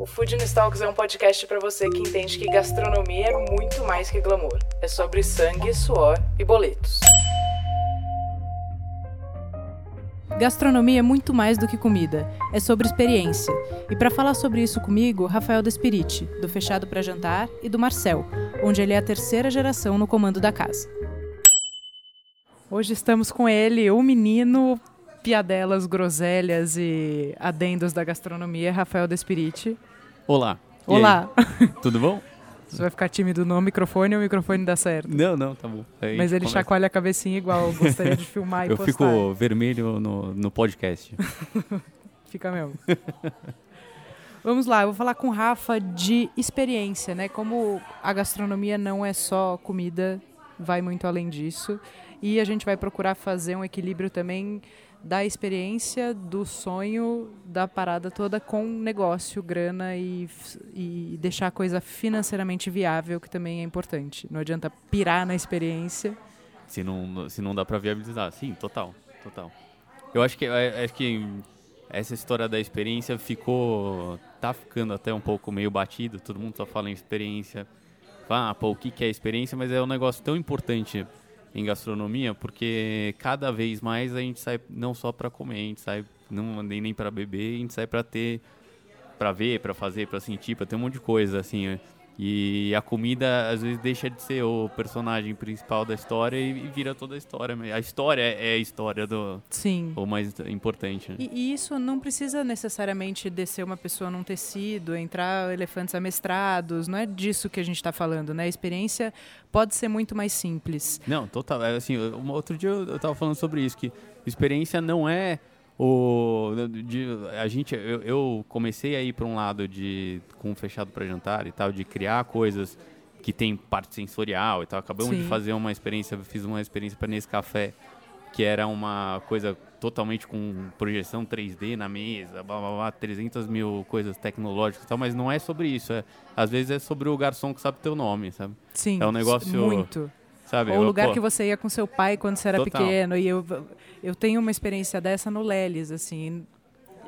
O Food Talks é um podcast para você que entende que gastronomia é muito mais que glamour. É sobre sangue, suor e boletos. Gastronomia é muito mais do que comida, é sobre experiência. E para falar sobre isso comigo, Rafael Despiriti, do Fechado para Jantar, e do Marcel, onde ele é a terceira geração no comando da casa. Hoje estamos com ele, o menino piadelas, groselhas e adendos da gastronomia, Rafael Despiriti. Olá. E Olá. Tudo bom? Você vai ficar tímido no microfone ou o microfone dá certo? Não, não, tá bom. Aí Mas ele começa. chacoalha a cabecinha igual, gostaria de filmar e Eu postar. Eu fico vermelho no, no podcast. Fica mesmo. Vamos lá, eu vou falar com o Rafa de experiência, né? Como a gastronomia não é só comida, vai muito além disso. E a gente vai procurar fazer um equilíbrio também da experiência, do sonho, da parada toda com negócio, grana e, e deixar a coisa financeiramente viável, que também é importante. Não adianta pirar na experiência. Se não, se não dá para viabilizar, sim, total, total. Eu acho que, acho que essa história da experiência ficou, tá ficando até um pouco meio batido, todo mundo só fala em experiência. Ah, pô, o que, que é experiência, mas é um negócio tão importante em gastronomia, porque cada vez mais a gente sai não só para comer, a gente sai não nem nem para beber, a gente sai para ter para ver, para fazer, para sentir, para ter um monte de coisa assim. E a comida às vezes deixa de ser o personagem principal da história e, vira toda a história. A história é a história do. Sim. O mais importante. Né? E, isso não precisa necessariamente descer uma pessoa num tecido, entrar elefantes amestrados. Não é disso que a gente está falando, né? A experiência pode ser muito mais simples. Não, total. É, assim, outro dia eu estava falando sobre isso, que experiência não é o, de, a gente, eu, eu comecei a ir para um lado de com fechado para jantar e tal, de criar coisas que tem parte sensorial e tal. Acabamos Sim. de fazer uma experiência, fiz uma experiência para nesse café que era uma coisa totalmente com projeção 3D na mesa, blá, blá, blá, 300 mil coisas tecnológicas e tal, mas não é sobre isso. É, às vezes é sobre o garçom que sabe teu nome, sabe? Sim. É um negócio. Muito. Sabe? Ou o lugar pô, que você ia com seu pai quando você era total. pequeno. E eu, eu tenho uma experiência dessa no Leles, assim.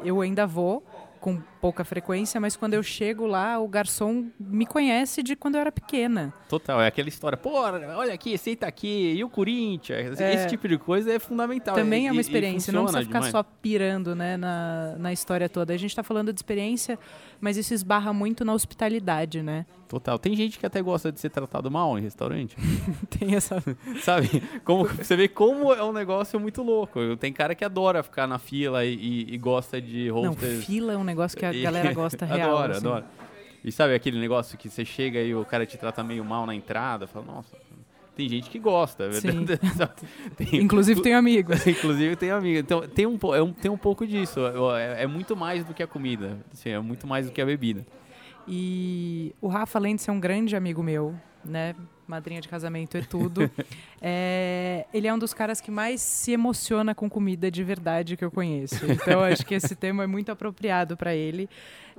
Eu ainda vou com pouca frequência, mas quando eu chego lá, o garçom me conhece de quando eu era pequena. Total, é aquela história, pô, olha aqui, senta aqui, e o Corinthians? É, Esse tipo de coisa é fundamental. Também é, é uma experiência, não precisa ficar demais. só pirando né, na, na história toda. A gente está falando de experiência, mas isso esbarra muito na hospitalidade, né? Total. Tem gente que até gosta de ser tratado mal em restaurante. Tem essa. Sabe? Como, você vê como é um negócio muito louco. Tem cara que adora ficar na fila e, e, e gosta de hostess. Não, fila é um negócio que a galera gosta real. adora, assim. adora. E sabe aquele negócio que você chega e o cara te trata meio mal na entrada? Fala, nossa, tem gente que gosta. tem, Inclusive tem amigos. Inclusive tem amigos. Então tem um, é um, tem um pouco disso. É, é, muito mais do que a comida. Assim, é muito mais do que a bebida. E o Rafa, além de ser um grande amigo meu, né? Madrinha de casamento e tudo. é, ele é um dos caras que mais se emociona com comida de verdade que eu conheço. Então, acho que esse tema é muito apropriado para ele.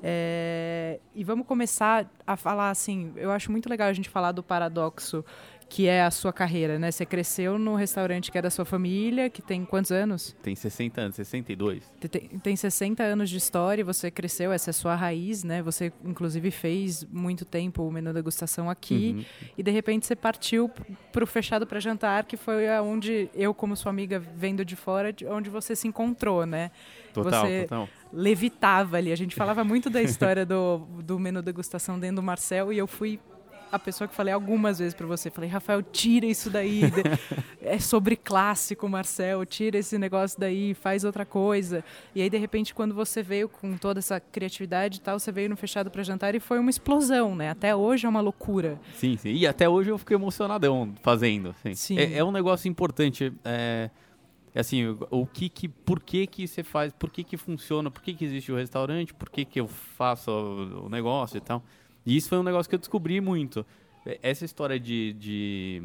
É, e vamos começar a falar assim. Eu acho muito legal a gente falar do paradoxo que é a sua carreira, né? Você cresceu no restaurante que é da sua família, que tem quantos anos? Tem 60 anos, 62. Tem, tem 60 anos de história, você cresceu, essa é a sua raiz, né? Você, inclusive, fez muito tempo o menu degustação aqui uhum. e, de repente, você partiu para o Fechado para Jantar, que foi onde eu, como sua amiga, vendo de fora, onde você se encontrou, né? Total, você total. levitava ali. A gente falava muito da história do, do menu degustação dentro do Marcel e eu fui a pessoa que falei algumas vezes para você. Falei, Rafael, tira isso daí. é sobre clássico, Marcel. Tira esse negócio daí, faz outra coisa. E aí, de repente, quando você veio com toda essa criatividade e tal, você veio no Fechado para Jantar e foi uma explosão, né? Até hoje é uma loucura. Sim, sim. E até hoje eu fiquei emocionadão fazendo. Assim. Sim. É, é um negócio importante. É assim, o que que, por que que você faz, por que que funciona, por que que existe o restaurante, por que que eu faço o, o negócio e tal. E isso foi um negócio que eu descobri muito. Essa história de, de,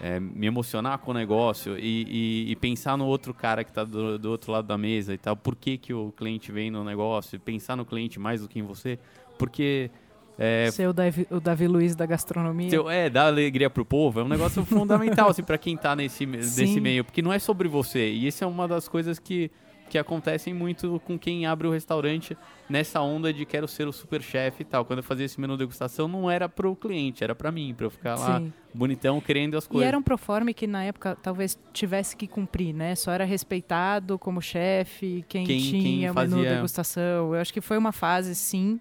é, me emocionar com o negócio e, e, e pensar no outro cara que está do, do, outro lado da mesa e tal, por que, que o cliente vem no negócio, pensar no cliente mais do que em você, porque... É, Ser o Davi, o Davi Luiz da gastronomia. Seu, é, dar alegria pro povo é um negócio fundamental assim, para quem está nesse, nesse meio, porque não é sobre você. E isso é uma das coisas que que acontecem muito com quem abre o restaurante nessa onda de quero ser o super chefe e tal. Quando eu fazia esse menu degustação, não era para o cliente, era para mim, para eu ficar lá Sim. bonitão querendo as coisas. E era um proforme que na época talvez tivesse que cumprir, né? Só era respeitado como chefe, quem, quem tinha quem fazia... menu degustação. Eu acho que foi uma fase, sim,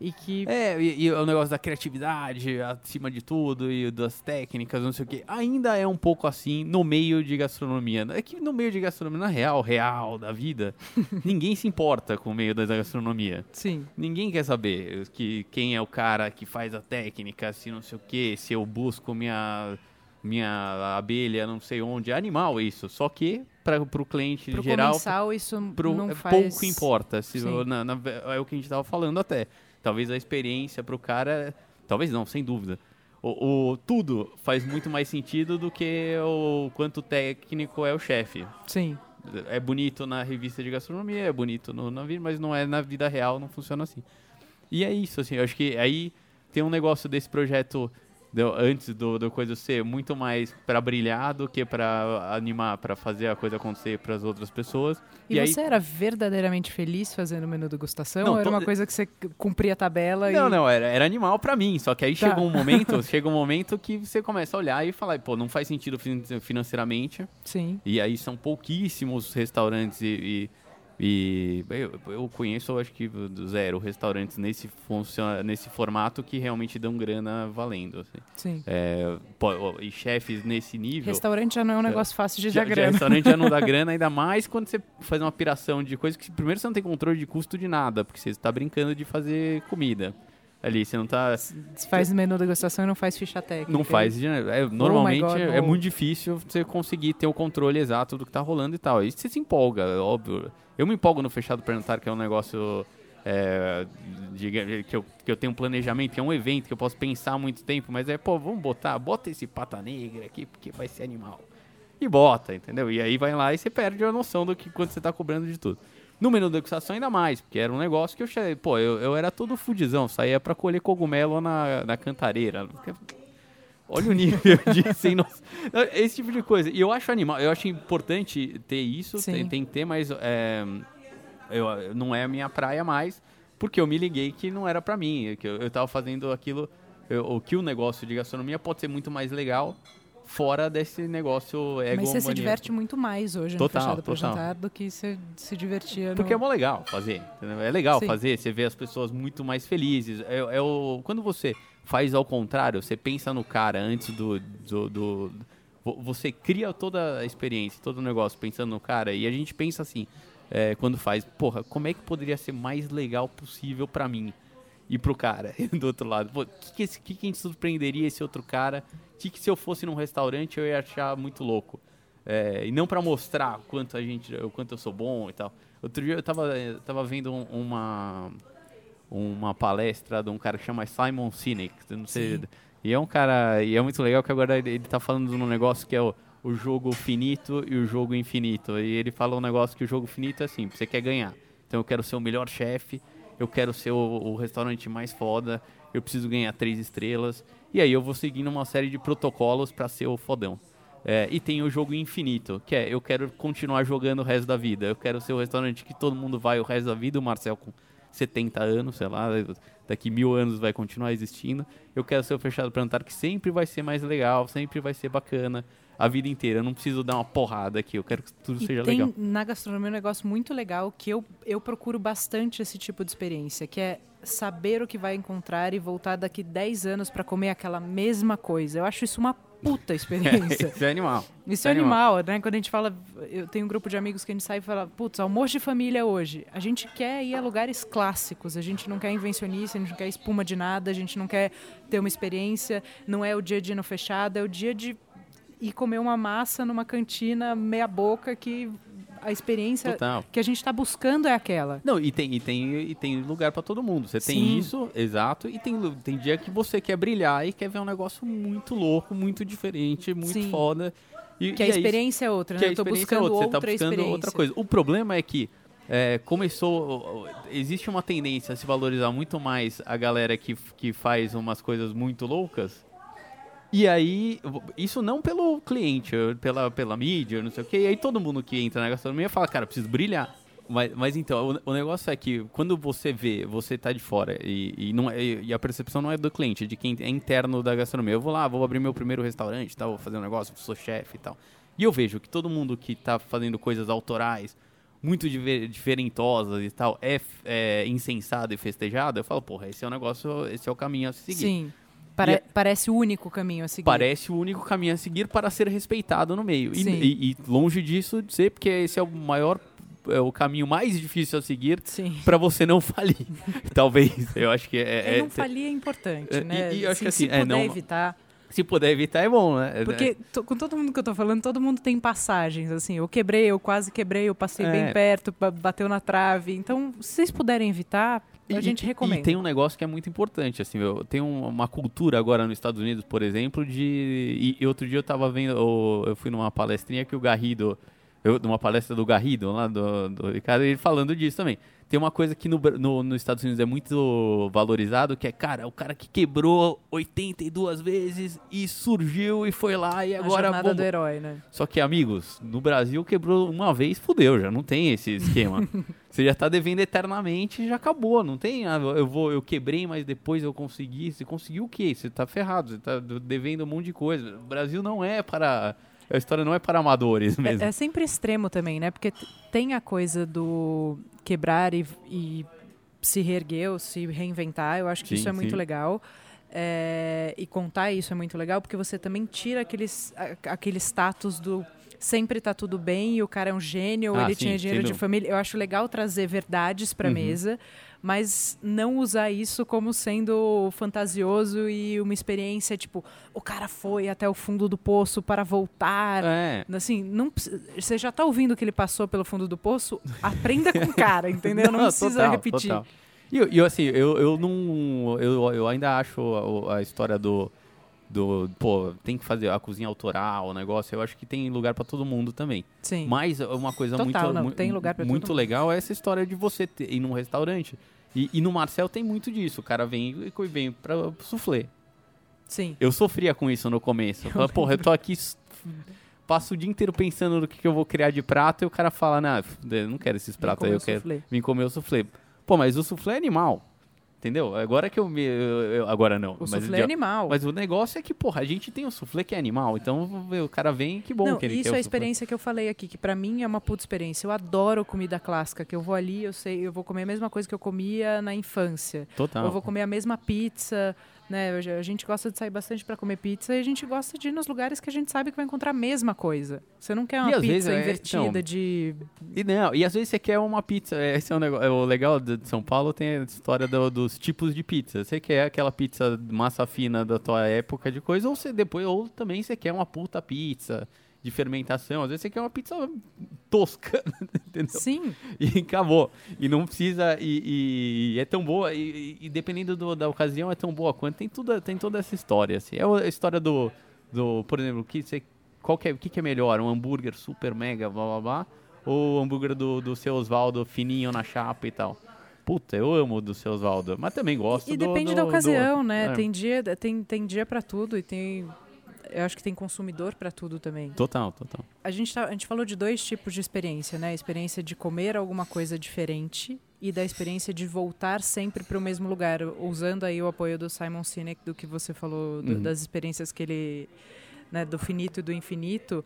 e que... É, e, e, o negócio da criatividade acima de tudo e das técnicas, não sei o que, ainda é um pouco assim no meio de gastronomia. É que no meio de gastronomia, na real, real da vida, ninguém se importa com o meio da gastronomia. Sim. Ninguém quer saber que quem é o cara que faz a técnica, se não sei o que, se eu busco minha minha abelha, não sei onde, é animal isso. Só que para o cliente pro geral, comensal, isso pro, não é faz... pouco importa. Se, na, na, é o que a gente estava falando até. Talvez a experiência para o cara, talvez não, sem dúvida. O, o, tudo faz muito mais sentido do que o quanto técnico é o chefe. Sim. É bonito na revista de gastronomia, é bonito no navio, mas não é na vida real, não funciona assim. E é isso, assim, eu acho que aí tem um negócio desse projeto do, antes do, do coisa ser muito mais para brilhar do que para animar, para fazer a coisa acontecer para as outras pessoas. E, e você aí... era verdadeiramente feliz fazendo o menu degustação? Não, ou era uma coisa que você cumpria a tabela? Não, e... não, era, era animal para mim. Só que aí tá. chegou um momento, chega um momento que você começa a olhar e falar, pô, não faz sentido financeiramente. Sim. E aí são pouquíssimos restaurantes e, e e eu, eu conheço, acho que zero restaurantes nesse, funciona, nesse formato que realmente dão grana valendo. Assim. Sim. É, e chefes nesse nível. Restaurante já não é um negócio fácil de já, dar grana. Já, restaurante já não dá grana, ainda mais quando você faz uma piração de coisa que primeiro você não tem controle de custo de nada, porque você está brincando de fazer comida ali. Você não tá. Você faz menu degustação e não faz ficha técnica. Não faz. É, normalmente oh God, é, é, muito difícil você conseguir ter o controle exato do que tá rolando e tal. Aí você se empolga, é óbvio. Eu me empolgo no fechado planetário, que é um negócio. É, de, que, eu, que eu tenho um planejamento, que é um evento que eu posso pensar há muito tempo, mas é, pô, vamos botar, bota esse pata negra aqui, porque vai ser animal. E bota, entendeu? E aí vai lá e você perde a noção do que quando você tá cobrando de tudo. No menu da degustação ainda mais, porque era um negócio que eu cheguei, pô, eu, eu era todo fudizão, saía para colher cogumelo na, na cantareira. Olha o nível de sem noção. Esse tipo de coisa. E eu acho animal, eu acho importante ter isso, tem, tem, que ter, mas é, eu, não é a minha praia mais, porque eu me liguei que não era para mim, que eu, eu tava fazendo aquilo, eu, o que o negócio de gastronomia pode ser muito mais legal fora desse negócio ego Mas você se diverte muito mais hoje total, no Fechado para Jantar do que você se divertia no... Porque é mó legal fazer, entendeu? É legal Sim. fazer, você vê as pessoas muito mais felizes. É, é, o, quando você faz ao contrário, você pensa no cara antes do, do, do, do Você cria toda a experiência, todo o negócio pensando no cara. E a gente pensa assim, é, quando faz, porra, como é que poderia ser mais legal possível para mim? E pro cara do outro lado. O que, que, que, que a gente surpreenderia esse outro cara que, que se eu fosse num restaurante eu ia achar muito louco. É, e não para mostrar quanto a gente, o quanto eu sou bom e tal. Outro dia eu tava, tava vendo uma uma palestra de um cara que chama Simon Sinek, não sei, Sim. e é um cara, e é muito legal que agora ele, ele tá falando de um negócio que é o, o jogo finito e o jogo infinito. E ele fala um negócio que o jogo finito é assim, você quer ganhar. Então eu quero ser o melhor chefe, eu quero ser o, o restaurante mais foda, eu preciso ganhar três estrelas. E aí eu vou seguindo uma série de protocolos para ser o fodão. É, e tem o jogo infinito, que é eu quero continuar jogando o resto da vida. Eu quero ser o restaurante que todo mundo vai o resto da vida. O Marcel com 70 anos, sei lá, daqui mil anos vai continuar existindo. Eu quero ser o fechado plantar que sempre vai ser mais legal, sempre vai ser bacana a vida inteira. Eu não preciso dar uma porrada aqui, eu quero que tudo e seja tem legal. Na gastronomia um negócio muito legal que eu, eu procuro bastante esse tipo de experiência, que é saber o que vai encontrar e voltar daqui 10 anos para comer aquela mesma coisa. Eu acho isso uma puta experiência. isso é animal. Isso é, é animal, animal, né? Quando a gente fala, eu tenho um grupo de amigos que a gente sai e fala, putz, almoço de família hoje. A gente quer ir a lugares clássicos, a gente não quer invencionista, a gente não quer espuma de nada, a gente não quer ter uma experiência, não é o dia de no fechado, é o dia de ir comer uma massa numa cantina meia boca que a experiência Total. que a gente está buscando é aquela. Não, e tem, e tem, e tem lugar para todo mundo. Você tem Sim. isso, exato, e tem, tem dia que você quer brilhar e quer ver um negócio muito louco, muito diferente, muito Sim. foda. E, Que a e é isso. experiência é outra, que né? a Eu tô experiência é buscando outra, você tá outra buscando outra coisa. O problema é que é, começou. Existe uma tendência a se valorizar muito mais a galera que, que faz umas coisas muito loucas. E aí, isso não pelo cliente, pela, pela mídia, não sei o quê. E aí todo mundo que entra na gastronomia fala, cara, preciso brilhar. Mas, mas então, o, o negócio é que quando você vê, você tá de fora e, e, não é, e a percepção não é do cliente, é de quem é interno da gastronomia. Eu vou lá, vou abrir meu primeiro restaurante, tal, vou fazer um negócio, sou chefe e tal. E eu vejo que todo mundo que tá fazendo coisas autorais, muito diver- diferentosas e tal, é, é insensado e festejado, eu falo, porra, esse é o negócio, esse é o caminho a se seguir. Sim. Pare- a- Parece o único caminho a seguir. Parece o único caminho a seguir para ser respeitado no meio. E, e- e longe disso de ser, porque esse é o maior, é o caminho mais difícil a seguir Sim. para você não falir. Talvez, eu acho que é... É, é- não falir é importante, É, né? e- e eu acho que se assim, é, puder não- evitar. Se puder evitar, é bom, né? Porque to- com todo mundo que eu tô falando, todo mundo tem passagens, assim. Eu quebrei, eu quase quebrei, eu passei É. bem perto, ba- bateu na trave. Então, se vocês puderem evitar, a E- gente e- recomenda. E tem um negócio que é muito importante, assim, eu tem um- uma cultura agora nos Estados Unidos, por exemplo, de... E, outro dia eu tava vendo, eu fui numa palestrinha que o Garrido, eu, numa palestra do Garrido, lá do, do Ricardo, ele falando disso também. Tem uma coisa que no, no- nos Estados Unidos é muito valorizado, que é, cara, o cara que quebrou 82 vezes e surgiu e foi lá e a agora... jornada bomba. do herói, né? Só que, amigos, no Brasil quebrou uma vez, fudeu, já não tem esse esquema. Você já tá devendo eternamente e já acabou, não tem, ah, eu vou, eu quebrei, mas depois eu consegui. Você conseguiu o quê? Você tá ferrado, você tá devendo um monte de coisa. O Brasil não é para a história não é para amadores mesmo. É, é sempre extremo também, né? Porque tem a coisa do quebrar e, e se reerguer ou se reinventar. Eu acho que Sim, isso é muito sim. legal. É, e contar isso é muito legal, porque você também tira aqueles, aquele status do sempre tá tudo bem e o cara é um gênio, Ah, ele sim, tinha dinheiro de família. Eu acho legal trazer verdades para Uhum. mesa, mas não usar isso como sendo fantasioso e uma experiência tipo, o cara foi até o fundo do poço para voltar. É. Assim, não, você já tá ouvindo que ele passou pelo fundo do poço? Aprenda com o cara, entendeu? Não, precisa total, repetir. total. E eu, e eu, assim, eu, eu não. Eu, eu ainda acho a, a história do. Do, pô, tem que fazer a cozinha autoral, o negócio. Eu acho que tem lugar pra todo mundo também. Sim. Mas uma coisa Total, muito, não, mu- tem lugar pra muito legal é essa história de você ter, ir num restaurante. E, e no Marcel tem muito disso. O cara vem e vem pra soufflé. Sim. Eu sofria com isso no começo. Eu falava, Porra, eu tô aqui, passo o dia inteiro pensando no que, que eu vou criar de prato e o cara fala, não, eu não quero esses pratos aí, eu o quero soufflé." vim comer o soufflé. Pô, mas o soufflé é animal. Entendeu? Agora que eu me. eu- eu- agora não. O mas soufflé é animal. Mas o negócio é que, porra, a gente tem o soufflé que é animal. Então o cara vem, que bom não, que ele isso é a experiência que eu falei aqui, que pra mim é uma puta experiência. Eu adoro comida clássica, que eu vou ali, eu sei, eu vou comer a mesma coisa que eu comia na infância. Total. Eu vou comer a mesma pizza, né? A gente gosta de sair bastante pra comer pizza e a gente gosta de ir nos lugares que a gente sabe que vai encontrar a mesma coisa. Você não quer uma pizza vezes é- invertida então, de E não, e às vezes você quer uma pizza. Esse é o negócio. O legal de de São Paulo tem a história do- dos tipos de pizza. Você quer aquela pizza massa fina da tua época de coisa, ou você depois, ou também você quer uma puta pizza de fermentação. Às vezes você quer uma pizza tosca, entendeu? Sim. E acabou. E não precisa. E, e é tão boa. E, e- e dependendo do- da ocasião, é tão boa quanto. Tem, tudo, tem toda essa história. Assim. É a história do. do por exemplo, que você, qual que é, o que, que é melhor? Um hambúrguer super mega, blá blá blá? Ou o hambúrguer do, do seu Osvaldo fininho na chapa e tal? Puta, eu amo o do seu Osvaldo. Mas também gosto E do- depende do- da do- ocasião, né? é. Tem dia, tem, tem dia para tudo e tem eu acho que tem consumidor para tudo também. Total, total. A gente, tá, a gente falou de dois tipos de experiência, né? A experiência de comer alguma coisa diferente e da experiência de voltar sempre para o mesmo lugar, usando aí o apoio do Simon Sinek, do que você falou, do- Uhum. das experiências que ele, né, do finito e do infinito.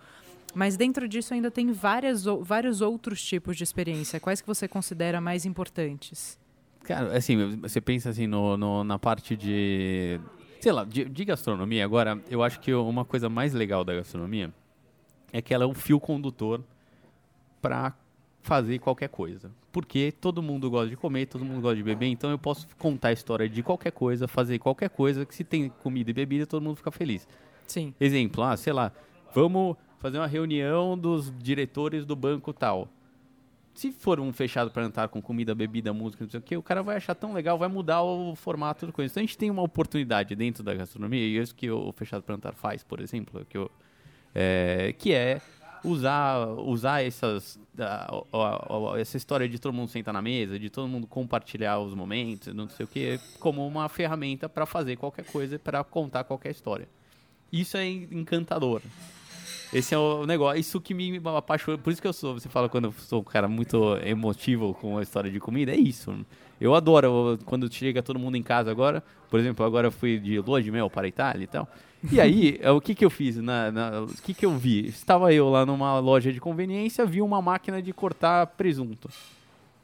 Mas dentro disso ainda tem várias, vários outros tipos de experiência. Quais que você considera mais importantes? Cara, assim, você pensa assim no, no- na parte de. Sei lá, de, de gastronomia. Agora, eu acho que uma coisa mais legal da gastronomia é que ela é um fio condutor para fazer qualquer coisa. Porque todo mundo gosta de comer, todo mundo gosta de beber, então eu posso contar a história de qualquer coisa, fazer qualquer coisa, que se tem comida e bebida, todo mundo fica feliz. Sim. Exemplo, ah, sei lá, vamos fazer uma reunião dos diretores do banco tal. Se for um fechado para entrar com comida, bebida, música, não sei o que, o cara vai achar tão legal, vai mudar o formato do coisa. Então a gente tem uma oportunidade dentro da gastronomia, e isso que o fechado para entrar faz, por exemplo, que, eu, é, que é usar, usar essas, a, a, a, essa história de todo mundo sentar na mesa, de todo mundo compartilhar os momentos, não sei o que, como uma ferramenta para fazer qualquer coisa, para contar qualquer história. Isso é encantador. Esse é o negócio, isso que me apaixona. Por isso que eu sou, você fala quando eu sou um cara muito emotivo com a história de comida, é isso. Eu adoro quando chega todo mundo em casa agora. Por exemplo, agora eu fui de lua de mel para a Itália e tal. E aí, é, o que que eu fiz? Na, na, o que que eu vi? Estava eu lá numa loja de conveniência, vi uma máquina de cortar presunto.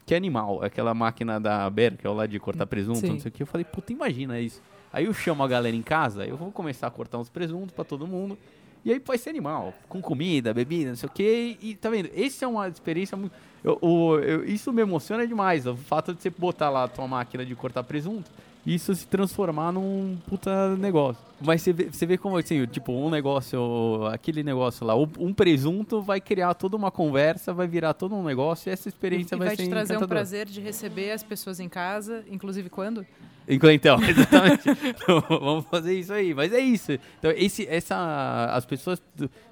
Que é animal, aquela máquina da Berkel lá de cortar presunto, Sim. não sei o que. Eu falei, puta, imagina isso. Aí eu chamo a galera em casa, eu vou começar a cortar uns presuntos para todo mundo. E aí pode ser animal, com comida, bebida, não sei o quê. E tá vendo? Esse é uma experiência muito. Eu, eu, isso me emociona demais. O fato de você botar lá a tua máquina de cortar presunto isso se transformar num puta negócio. Mas você vê, você vê como, assim, tipo, um negócio, aquele negócio lá, um presunto vai criar toda uma conversa, vai virar todo um negócio e essa experiência e, vai, vai ser te trazer um prazer de receber as pessoas em casa, inclusive quando? Então, exatamente. então, vamos fazer isso aí. Mas é isso. Então, esse, essa, as pessoas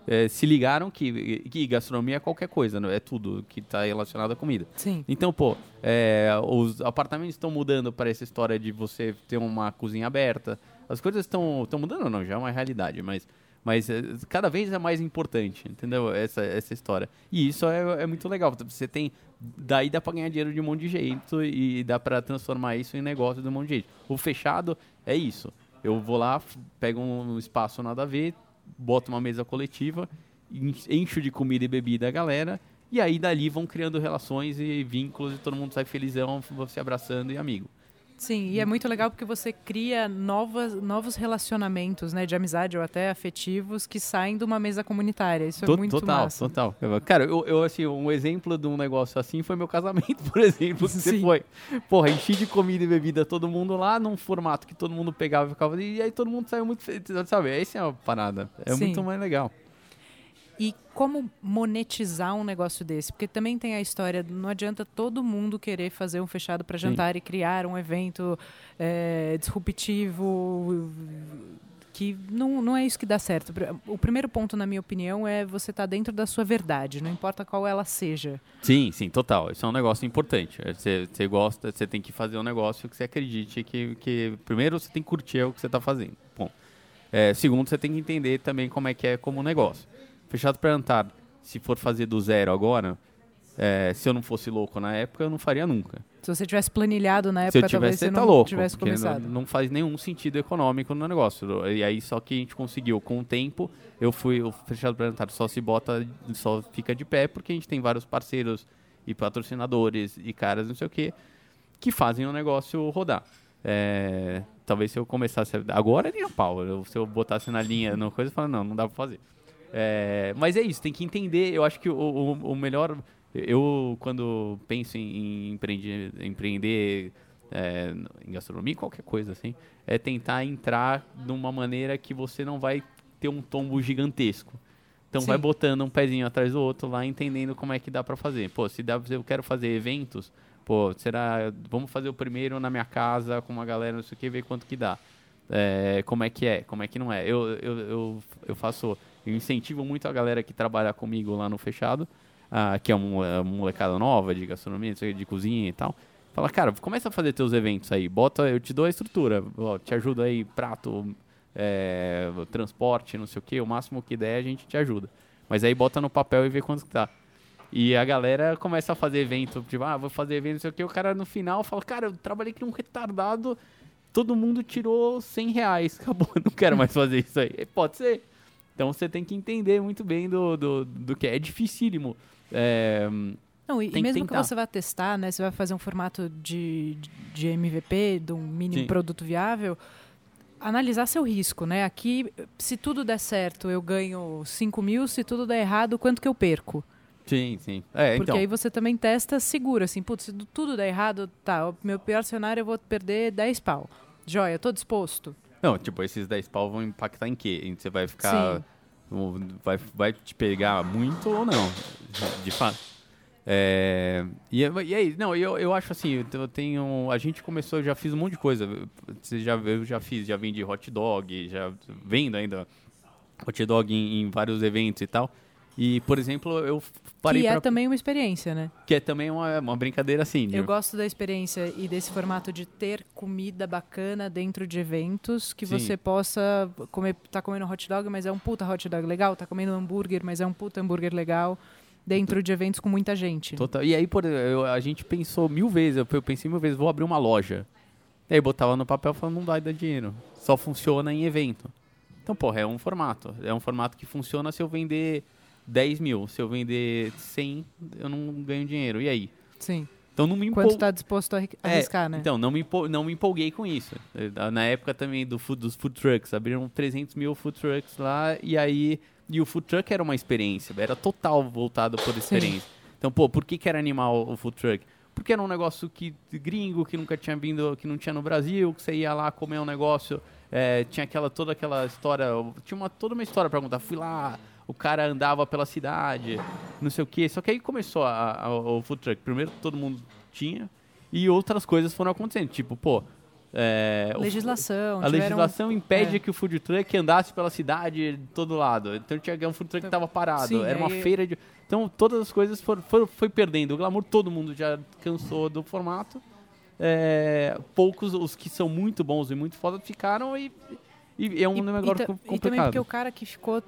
é, se ligaram que, que gastronomia é qualquer coisa, não é tudo que está relacionado à comida. Sim. Então, pô, é, os apartamentos estão mudando para essa história de você ter uma cozinha aberta. As coisas estão mudando, não, já é uma realidade, mas mas é, cada vez é mais importante, entendeu? Essa, essa história. E isso é, é muito legal. Você tem. Daí dá pra ganhar dinheiro de um monte de jeito e dá pra transformar isso em negócio de um monte de jeito. O fechado é isso. Eu vou lá, pego um espaço nada a ver, boto uma mesa coletiva, encho de comida e bebida a galera. E aí dali vão criando relações e vínculos e todo mundo sai felizão, se abraçando e amigo. Sim, e é muito legal porque você cria novas, novos relacionamentos, né, de amizade ou até afetivos que saem de uma mesa comunitária. Isso é muito total, massa. Total, Cara, eu, eu, assim, um exemplo de um negócio assim foi meu casamento, por exemplo, que você foi. Porra, enchi de comida e bebida todo mundo lá, num formato que todo mundo pegava e ficava... E aí todo mundo saiu muito feliz, sabe? Essa é uma parada. É Sim. muito mais legal. E como monetizar um negócio desse? Porque também tem a história, não adianta todo mundo querer fazer um fechado para jantar Sim. e criar um evento é, disruptivo que não, não é isso que dá certo. O primeiro ponto, na minha opinião, é você estar tá dentro da sua verdade, não importa qual ela seja. Sim, sim, total. Isso é um negócio importante. Você, você gosta, você tem que fazer um negócio que você acredite que, que primeiro você tem que curtir o que você está fazendo. Bom, é, segundo, você tem que entender também como é que é como negócio. Fechado para Antar, se for fazer do zero agora, é, se eu não fosse louco na época, eu não faria nunca. Se você tivesse planilhado na época, se eu tivesse, talvez você tá não louco, tivesse começado. Não, não, faz nenhum sentido econômico no negócio. E aí só que a gente conseguiu com o tempo, eu fui o fechado para Antar só se bota, só fica de pé porque a gente tem vários parceiros e patrocinadores e caras, não sei o que, que fazem o negócio rodar. É, talvez se eu começasse agora nem a pau, eu, se eu botasse na linha no coisa, eu falo, não, não dá para fazer. É, mas é isso, tem que entender. Eu acho que o, o, o melhor. Eu, quando penso em, em empreender, empreender é, em gastronomia, qualquer coisa assim, é tentar entrar de uma maneira que você não vai ter um tombo gigantesco. Então Sim. vai botando um pezinho atrás do outro lá, entendendo como é que dá para fazer. Pô, se dá, eu quero fazer eventos, pô, será, vamos fazer o primeiro na minha casa com uma galera, não sei o que, ver quanto que dá. É, como é que é, como é que não é. Eu, eu, eu, eu faço eu incentivo muito a galera que trabalha comigo lá no Fechado, uh, que é uma, é molecada nova de gastronomia, de cozinha e tal. Fala, cara, começa a fazer teus eventos aí. Bota, eu te dou a estrutura, ó, te ajudo aí, prato, é, transporte, não sei o que, o máximo que der a gente te ajuda. Mas aí bota no papel e vê quanto que tá. E a galera começa a fazer evento, tipo, ah, vou fazer evento, não sei o que. O cara no final fala, cara, eu trabalhei com um retardado, todo mundo tirou 100 reais, acabou, não quero mais fazer isso aí. Pode ser. Então você tem que entender muito bem do, do, do que é, é dificílimo. É, não, e, e mesmo que, que, você vá testar, né, você vai fazer um formato de, de MVP, de um mínimo Sim. produto viável, analisar seu risco, né? Aqui, se tudo der certo, eu ganho 5 mil, se tudo der errado, quanto que eu perco? Sim, sim. É, Porque então. aí você também testa seguro, assim, putz, se tudo der errado, tá, meu pior cenário eu vou perder 10 pau. Joia, tô disposto. Não, tipo, esses 10 pau vão impactar em quê? Você vai ficar. Vai, vai te pegar muito ou não? De, de fato. É, e, e aí, não, eu, eu acho assim, eu tenho. A gente começou, eu já fiz um monte de coisa. Você já, eu já fiz, já vendi hot dog, já vendo ainda hot dog em, em vários eventos e tal. E, por exemplo, eu parei Que é pra- também uma experiência, né? Que é também uma, uma brincadeira assim. de- Eu gosto da experiência e desse formato de ter comida bacana dentro de eventos que Sim. você possa comer, tá comendo hot dog, mas é um puta hot dog legal, tá comendo hambúrguer, mas é um puta hambúrguer legal dentro de eventos com muita gente. Total. E aí, por, eu- a gente pensou mil vezes, eu, eu pensei mil vezes, vou abrir uma loja. E aí botava no papel falando, não vai dar dinheiro. Só funciona em evento. Então, porra, é um formato. É um formato que funciona se eu vender 10 mil. Se eu vender 100, eu não ganho dinheiro. E aí? Sim. Então não me Quanto empol... está disposto a É, arriscar, né? Então, não me, empol- não me empolguei com isso. Eh, Na época também do food, dos food trucks, abriram 300 mil food trucks lá, e aí. E o food truck era uma experiência, era total voltado por experiência. Então, pô, por que, que era animal o food truck? Porque era um negócio que gringo, que nunca tinha vindo, que não tinha no Brasil, que você ia lá comer um negócio, eh, tinha aquela, toda aquela história, tinha uma, toda uma história pra contar. Fui lá, o cara andava pela cidade, não sei o quê. Só que aí começou a, a- o food truck. Primeiro todo mundo tinha, e outras coisas foram acontecendo. Tipo, pô. é, o- Legislação. a tiveram- legislação impede é. que o food truck andasse pela cidade de todo lado. Então tinha um food truck que estava parado. Sim, era uma aí- feira de. Então todas as coisas foram, foram- foi perdendo. O glamour todo mundo já cansou do formato. É, poucos, os que são muito bons e muito foda, ficaram e, e é um E- negócio e, ta- co- e também complicado. porque o cara que ficou,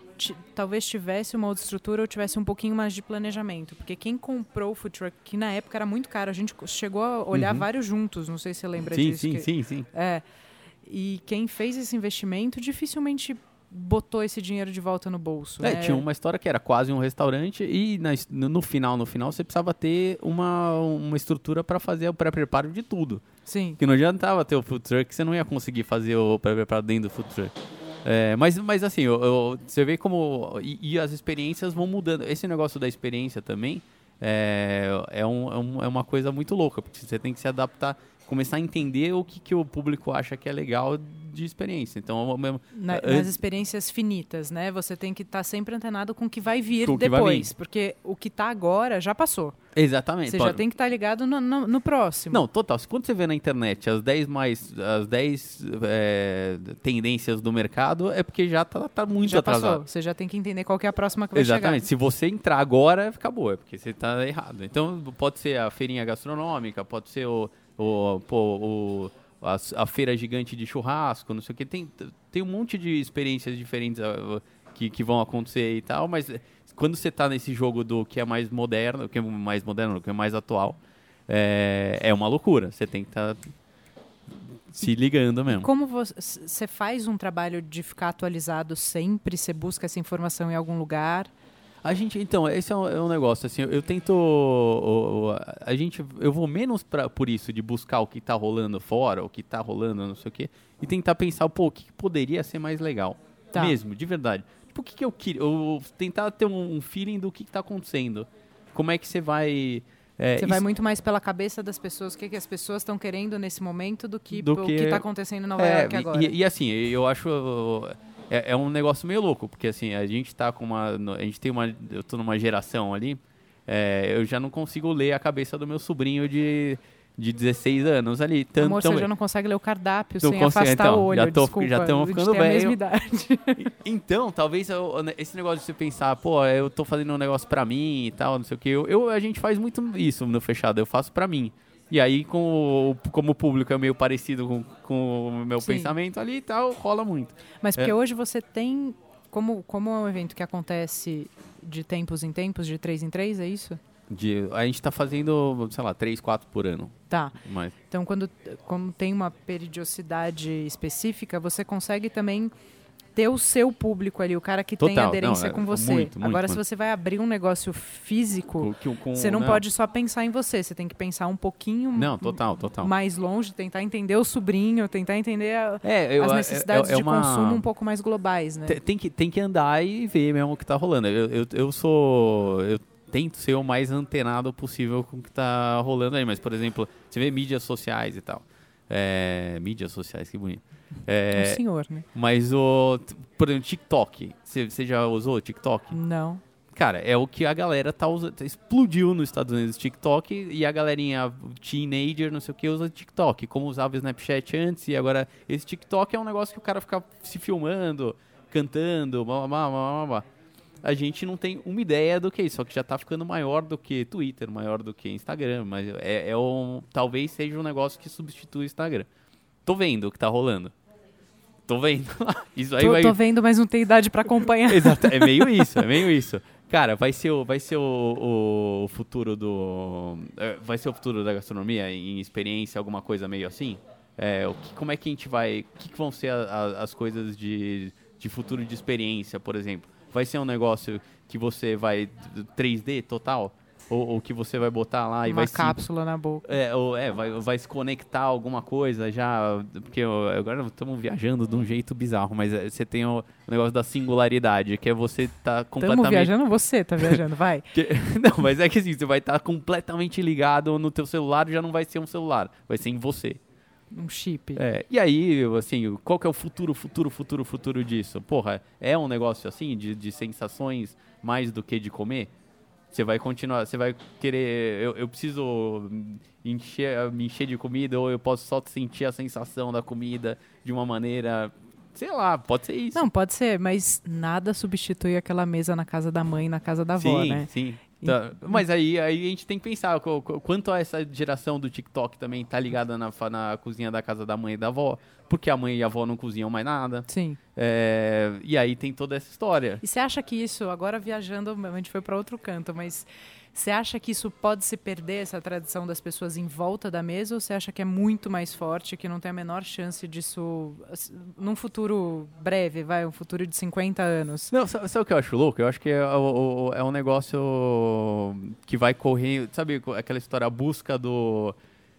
talvez tivesse uma outra estrutura ou tivesse um pouquinho mais de planejamento. Porque quem comprou o food truck, que na época era muito caro, a gente chegou a olhar Uhum. vários juntos, não sei se você lembra sim, disso. sim, que- sim, sim. É. E quem fez esse investimento dificilmente botou esse dinheiro de volta no bolso. É, né? tinha uma história que era quase um restaurante e na no final, no final, você precisava ter uma, uma estrutura para fazer o pré-preparo de tudo. Sim. Que não adiantava ter o food truck, você não ia conseguir fazer o pré-preparo dentro do food truck. É, mas, mas assim, eu- eu- você vê como. E, e as experiências vão mudando. Esse negócio da experiência também é, é, um- é um- é uma coisa muito louca, porque você tem que se adaptar, começar a entender o que, que o público acha que é legal de experiência. Então, mesmo- Na- é- nas experiências finitas, né? Você tem que estar sempre antenado com o que vai vir que vai depois. vir. Porque o que tá agora já passou. exatamente. Você já tem que estar ligado no, no- no próximo. Não, total. Se Quando você vê na internet as 10 mais as 10 é, tendências do mercado, é porque já tá, tá muito já atrasado. passou. Você já tem que entender qual que é a próxima que vai Exatamente. Se você entrar agora, acabou, é porque você está errado. Então, pode ser a feirinha gastronômica, pode ser o, o, pô, o- a, a feira gigante de churrasco, não sei o que. Tem, tem um monte de experiências diferentes ah, que, que vão acontecer e tal, mas quando você está nesse jogo do que é mais moderno, que é mais moderno, que é mais atual, é, é uma loucura. Você tem que estar se ligando mesmo. Como você, você faz um trabalho de ficar atualizado sempre? Você busca essa informação em algum lugar? A gente, então, esse é um, é um negócio, assim, eu, eu tento, o- o- a gente, eu vou menos pra, por isso, de buscar o que tá rolando fora, o que tá rolando, não sei o quê, e tentar pensar, pô, o que poderia ser mais legal, Tá. mesmo, de verdade. Tipo, o que que eu queria, eu, tentar ter um, um feeling do que que tá acontecendo, como é que você vai... é, Você vai isso- muito mais pela cabeça das pessoas, o que, que as pessoas estão querendo nesse momento do que Do o que- está acontecendo em Nova É, York agora. E, e assim, eu acho. É, é um negócio meio louco, porque assim, a gente tá com uma. A gente tem uma. Eu tô numa geração ali. é, eu já não consigo ler a cabeça do meu sobrinho de, de 16 anos ali. Tanto, Amor, você já não consegue ler o cardápio Não sem consigo, afastar então, o olho, já tô- desculpa. já gente ficando tem a mesma idade. Então, talvez eu- esse negócio de você pensar, pô, eu tô fazendo um negócio pra mim e tal, não sei o que. Eu, eu- a gente faz muito isso no fechado, eu faço pra mim. E aí, com o- como o público é meio parecido com, com o meu Sim. pensamento ali e tal, rola muito. Mas porque É. hoje você tem, como, como é um evento que acontece de tempos em tempos, de três em três, é isso? De, a gente tá fazendo, sei lá, três, quatro por ano. Tá. Mas, Então, quando como tem uma periodicidade específica, você consegue também ter o seu público ali, o cara que tem Total, aderência não, é com você. muito, muito, Agora, se muito. você vai abrir um negócio físico, com- com- você não, pode só pensar em você, você tem que pensar um pouquinho Não, total, total. mais longe, tentar entender o sobrinho, tentar entender a- É, eu- as é- necessidades é- é de uma- consumo um pouco mais globais, né? Tem, tem que, tem que andar e ver mesmo o que tá rolando. Eu, eu, eu sou. Eu tento ser o mais antenado possível com o que tá rolando aí. Mas, por exemplo, você vê mídias sociais e tal. É, mídias sociais, que bonito. É, Um senhor, né? mas o. Por exemplo, TikTok. Você, já usou o TikTok? Não. Cara, é o que a galera tá usando. Explodiu nos Estados Unidos TikTok e a galerinha teenager, não sei o que, usa TikTok. Como usava o Snapchat antes e agora esse TikTok é um negócio que o cara fica se filmando, cantando, blá, blá, blá, blá, blá. A gente não tem uma ideia do que é isso, só que já tá ficando maior do que Twitter, maior do que Instagram, mas é, é um, talvez seja um negócio que substitui o Instagram. Tô vendo o que tá rolando. Tô vendo. Isso aí tô, vai... tô vendo, mas não tem idade para acompanhar. Exato, é meio isso, é meio isso. Cara, vai ser o, vai ser o, o futuro do. é, Vai ser o futuro da gastronomia em experiência, alguma coisa meio assim? É, o que, como é que a gente vai. O que, que vão ser a- a- as coisas de, de futuro de experiência, por exemplo? Vai ser um negócio que você vai 3D total? Ou, ou que você vai botar lá e Uma vai se cápsula na boca. é, ou, é vai, vai se conectar alguma coisa já. Porque agora estamos viajando de um jeito bizarro, mas é, você tem o, negócio da singularidade, que é você tá completamente. Tamo viajando, você tá viajando, vai. que- não, mas é que assim, você vai estar completamente ligado no teu celular, já não vai ser um celular, vai ser em você. Um chip. É, e aí, assim, qual que é o futuro, futuro, futuro, futuro disso? Porra, é um negócio assim, de, de sensações mais do que de comer? Você vai continuar, você vai querer, eu, eu preciso encher, me encher de comida ou eu posso só sentir a sensação da comida de uma maneira, sei lá, pode ser isso. Não, pode ser, mas nada substitui aquela mesa na casa da mãe, na casa da avó, sim, né? sim. Tá, Mas aí, aí a gente tem que pensar qu- qu- quanto a essa geração do TikTok também tá ligada na, na cozinha da casa da mãe e da avó, porque a mãe e a avó não cozinham mais nada. Sim. É, e aí tem toda essa história. E você acha que isso, agora viajando, a gente foi para outro canto, mas você acha que isso pode se perder, essa tradição das pessoas em volta da mesa, ou você acha que é muito mais forte, que não tem a menor chance disso assim, num futuro breve, vai, um futuro de 50 anos? Não, sabe, o que eu acho louco? Eu acho que é, é um negócio que vai correr. Sabe aquela história, a busca do.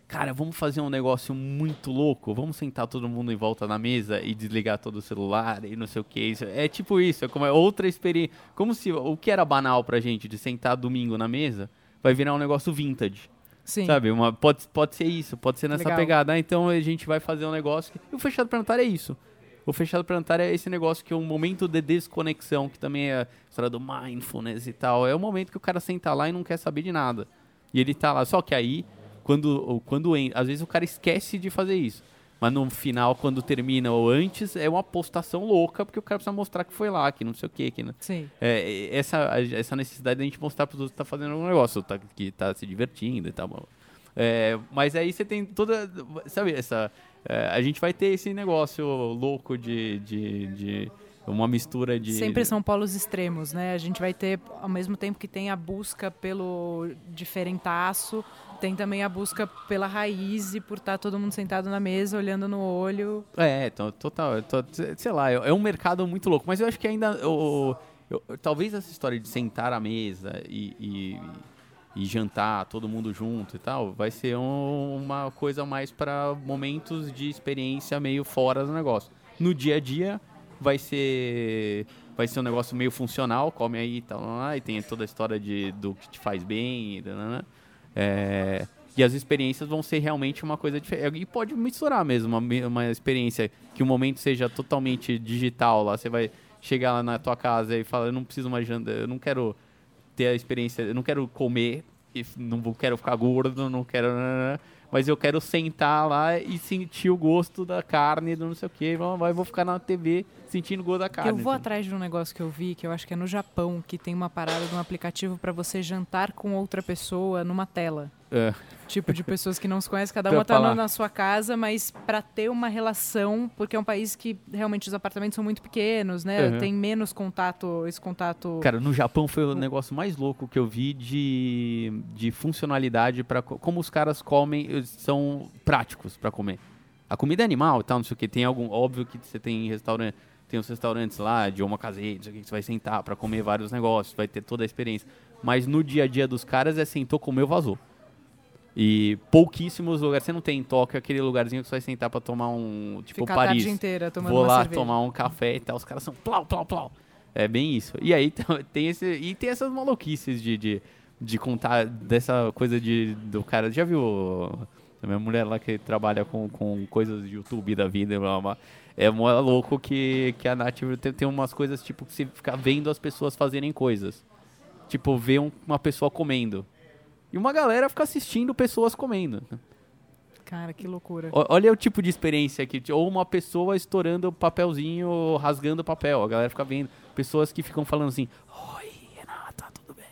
Cara, vamos fazer um negócio muito louco. Vamos sentar todo mundo em volta na mesa e desligar todo o celular e não sei o que. Isso, é tipo isso, é como é outra experiência. Como se o que era banal pra gente de sentar domingo na mesa vai virar um negócio vintage. Sim. Sabe? Uma, pode, pode ser isso, pode ser nessa Legal. pegada. Ah, então a gente vai fazer um negócio. Que... E o fechado planetário é isso. O fechado planetário é esse negócio que é um momento de desconexão, que também é a história do mindfulness e tal. É o momento que o cara senta lá e não quer saber de nada. E ele tá lá. Só que aí, quando, quando às vezes o cara esquece de fazer isso. Mas no final, quando termina ou antes, é uma postação louca, porque o cara precisa mostrar que foi lá, que não sei o quê, que não- Sim. é, essa, essa necessidade da gente mostrar para os outros que tá fazendo um negócio, tá, que tá se divertindo e tal. É, mas aí você tem toda. Sabe, essa. é, a gente vai ter esse negócio louco de. de, de uma mistura de. Sempre são polos extremos, né? A gente vai ter, ao mesmo tempo que tem a busca pelo diferentaço, tem também a busca pela raiz e por estar todo mundo sentado na mesa, olhando no olho. É, to- total. to- sei lá, é é um mercado muito louco. Mas eu acho que ainda. o- eu- talvez essa história de sentar à mesa e, e, e jantar todo mundo junto e tal, vai ser um- uma coisa mais para momentos de experiência meio fora do negócio. No dia a dia, vai ser. Vai ser um negócio meio funcional, come aí e tal, e tem toda a história de, do que te faz bem, e, lá, lá, lá. É, e as experiências vão ser realmente uma coisa diferente. E pode misturar mesmo, uma, uma experiência que o momento seja totalmente digital. Lá você vai chegar lá na tua casa e falar, eu não preciso mais jantar, eu não quero ter a experiência, eu não quero comer, não quero ficar gordo, não quero... Mas eu quero sentar lá e sentir o gosto da carne, do não sei o vai vou ficar na TV sentindo o gosto da carne. eu vou atrás de um negócio que eu vi, que eu acho que é no Japão, que tem uma parada de um aplicativo para você jantar com outra pessoa numa tela. É. Tipo de pessoas que não se conhecem, cada uma tá na sua casa, mas para ter uma relação, porque é um país que realmente os apartamentos são muito pequenos, né? Uhum. Tem menos contato, esse contato. Cara, no Japão foi o negócio mais louco que eu vi de, de funcionalidade para como os caras comem, eles são práticos para comer. A comida é animal e tal, não sei o que. Tem algum, óbvio que você tem restaurante, tem os restaurantes lá de sei o que, você vai sentar para comer vários negócios, vai ter toda a experiência. Mas no dia a dia dos caras é sentou, comeu, vazou. E pouquíssimos lugares, você não tem em Tóquio aquele lugarzinho que você vai sentar para tomar um, tipo ficar a Paris tarde inteira tomando vou uma lá cerveja. tomar um café e tal, os caras são plau, plau, plau. É bem isso. E aí tem esse e tem essas maluquices de, de, de contar dessa coisa de do cara, já viu a minha mulher lá que trabalha com, com coisas de YouTube da vida, blá, blá, blá. É mó louco que, que a Nath tem, tem umas coisas tipo que você fica vendo as pessoas fazerem coisas. tipo, ver um- uma pessoa comendo. E uma galera fica assistindo pessoas comendo. Cara, que loucura. O- Olha o tipo de experiência que. Ou uma pessoa estourando papelzinho, rasgando papel. A galera fica vendo. Pessoas que ficam falando assim: Oi, Renata, tudo bem?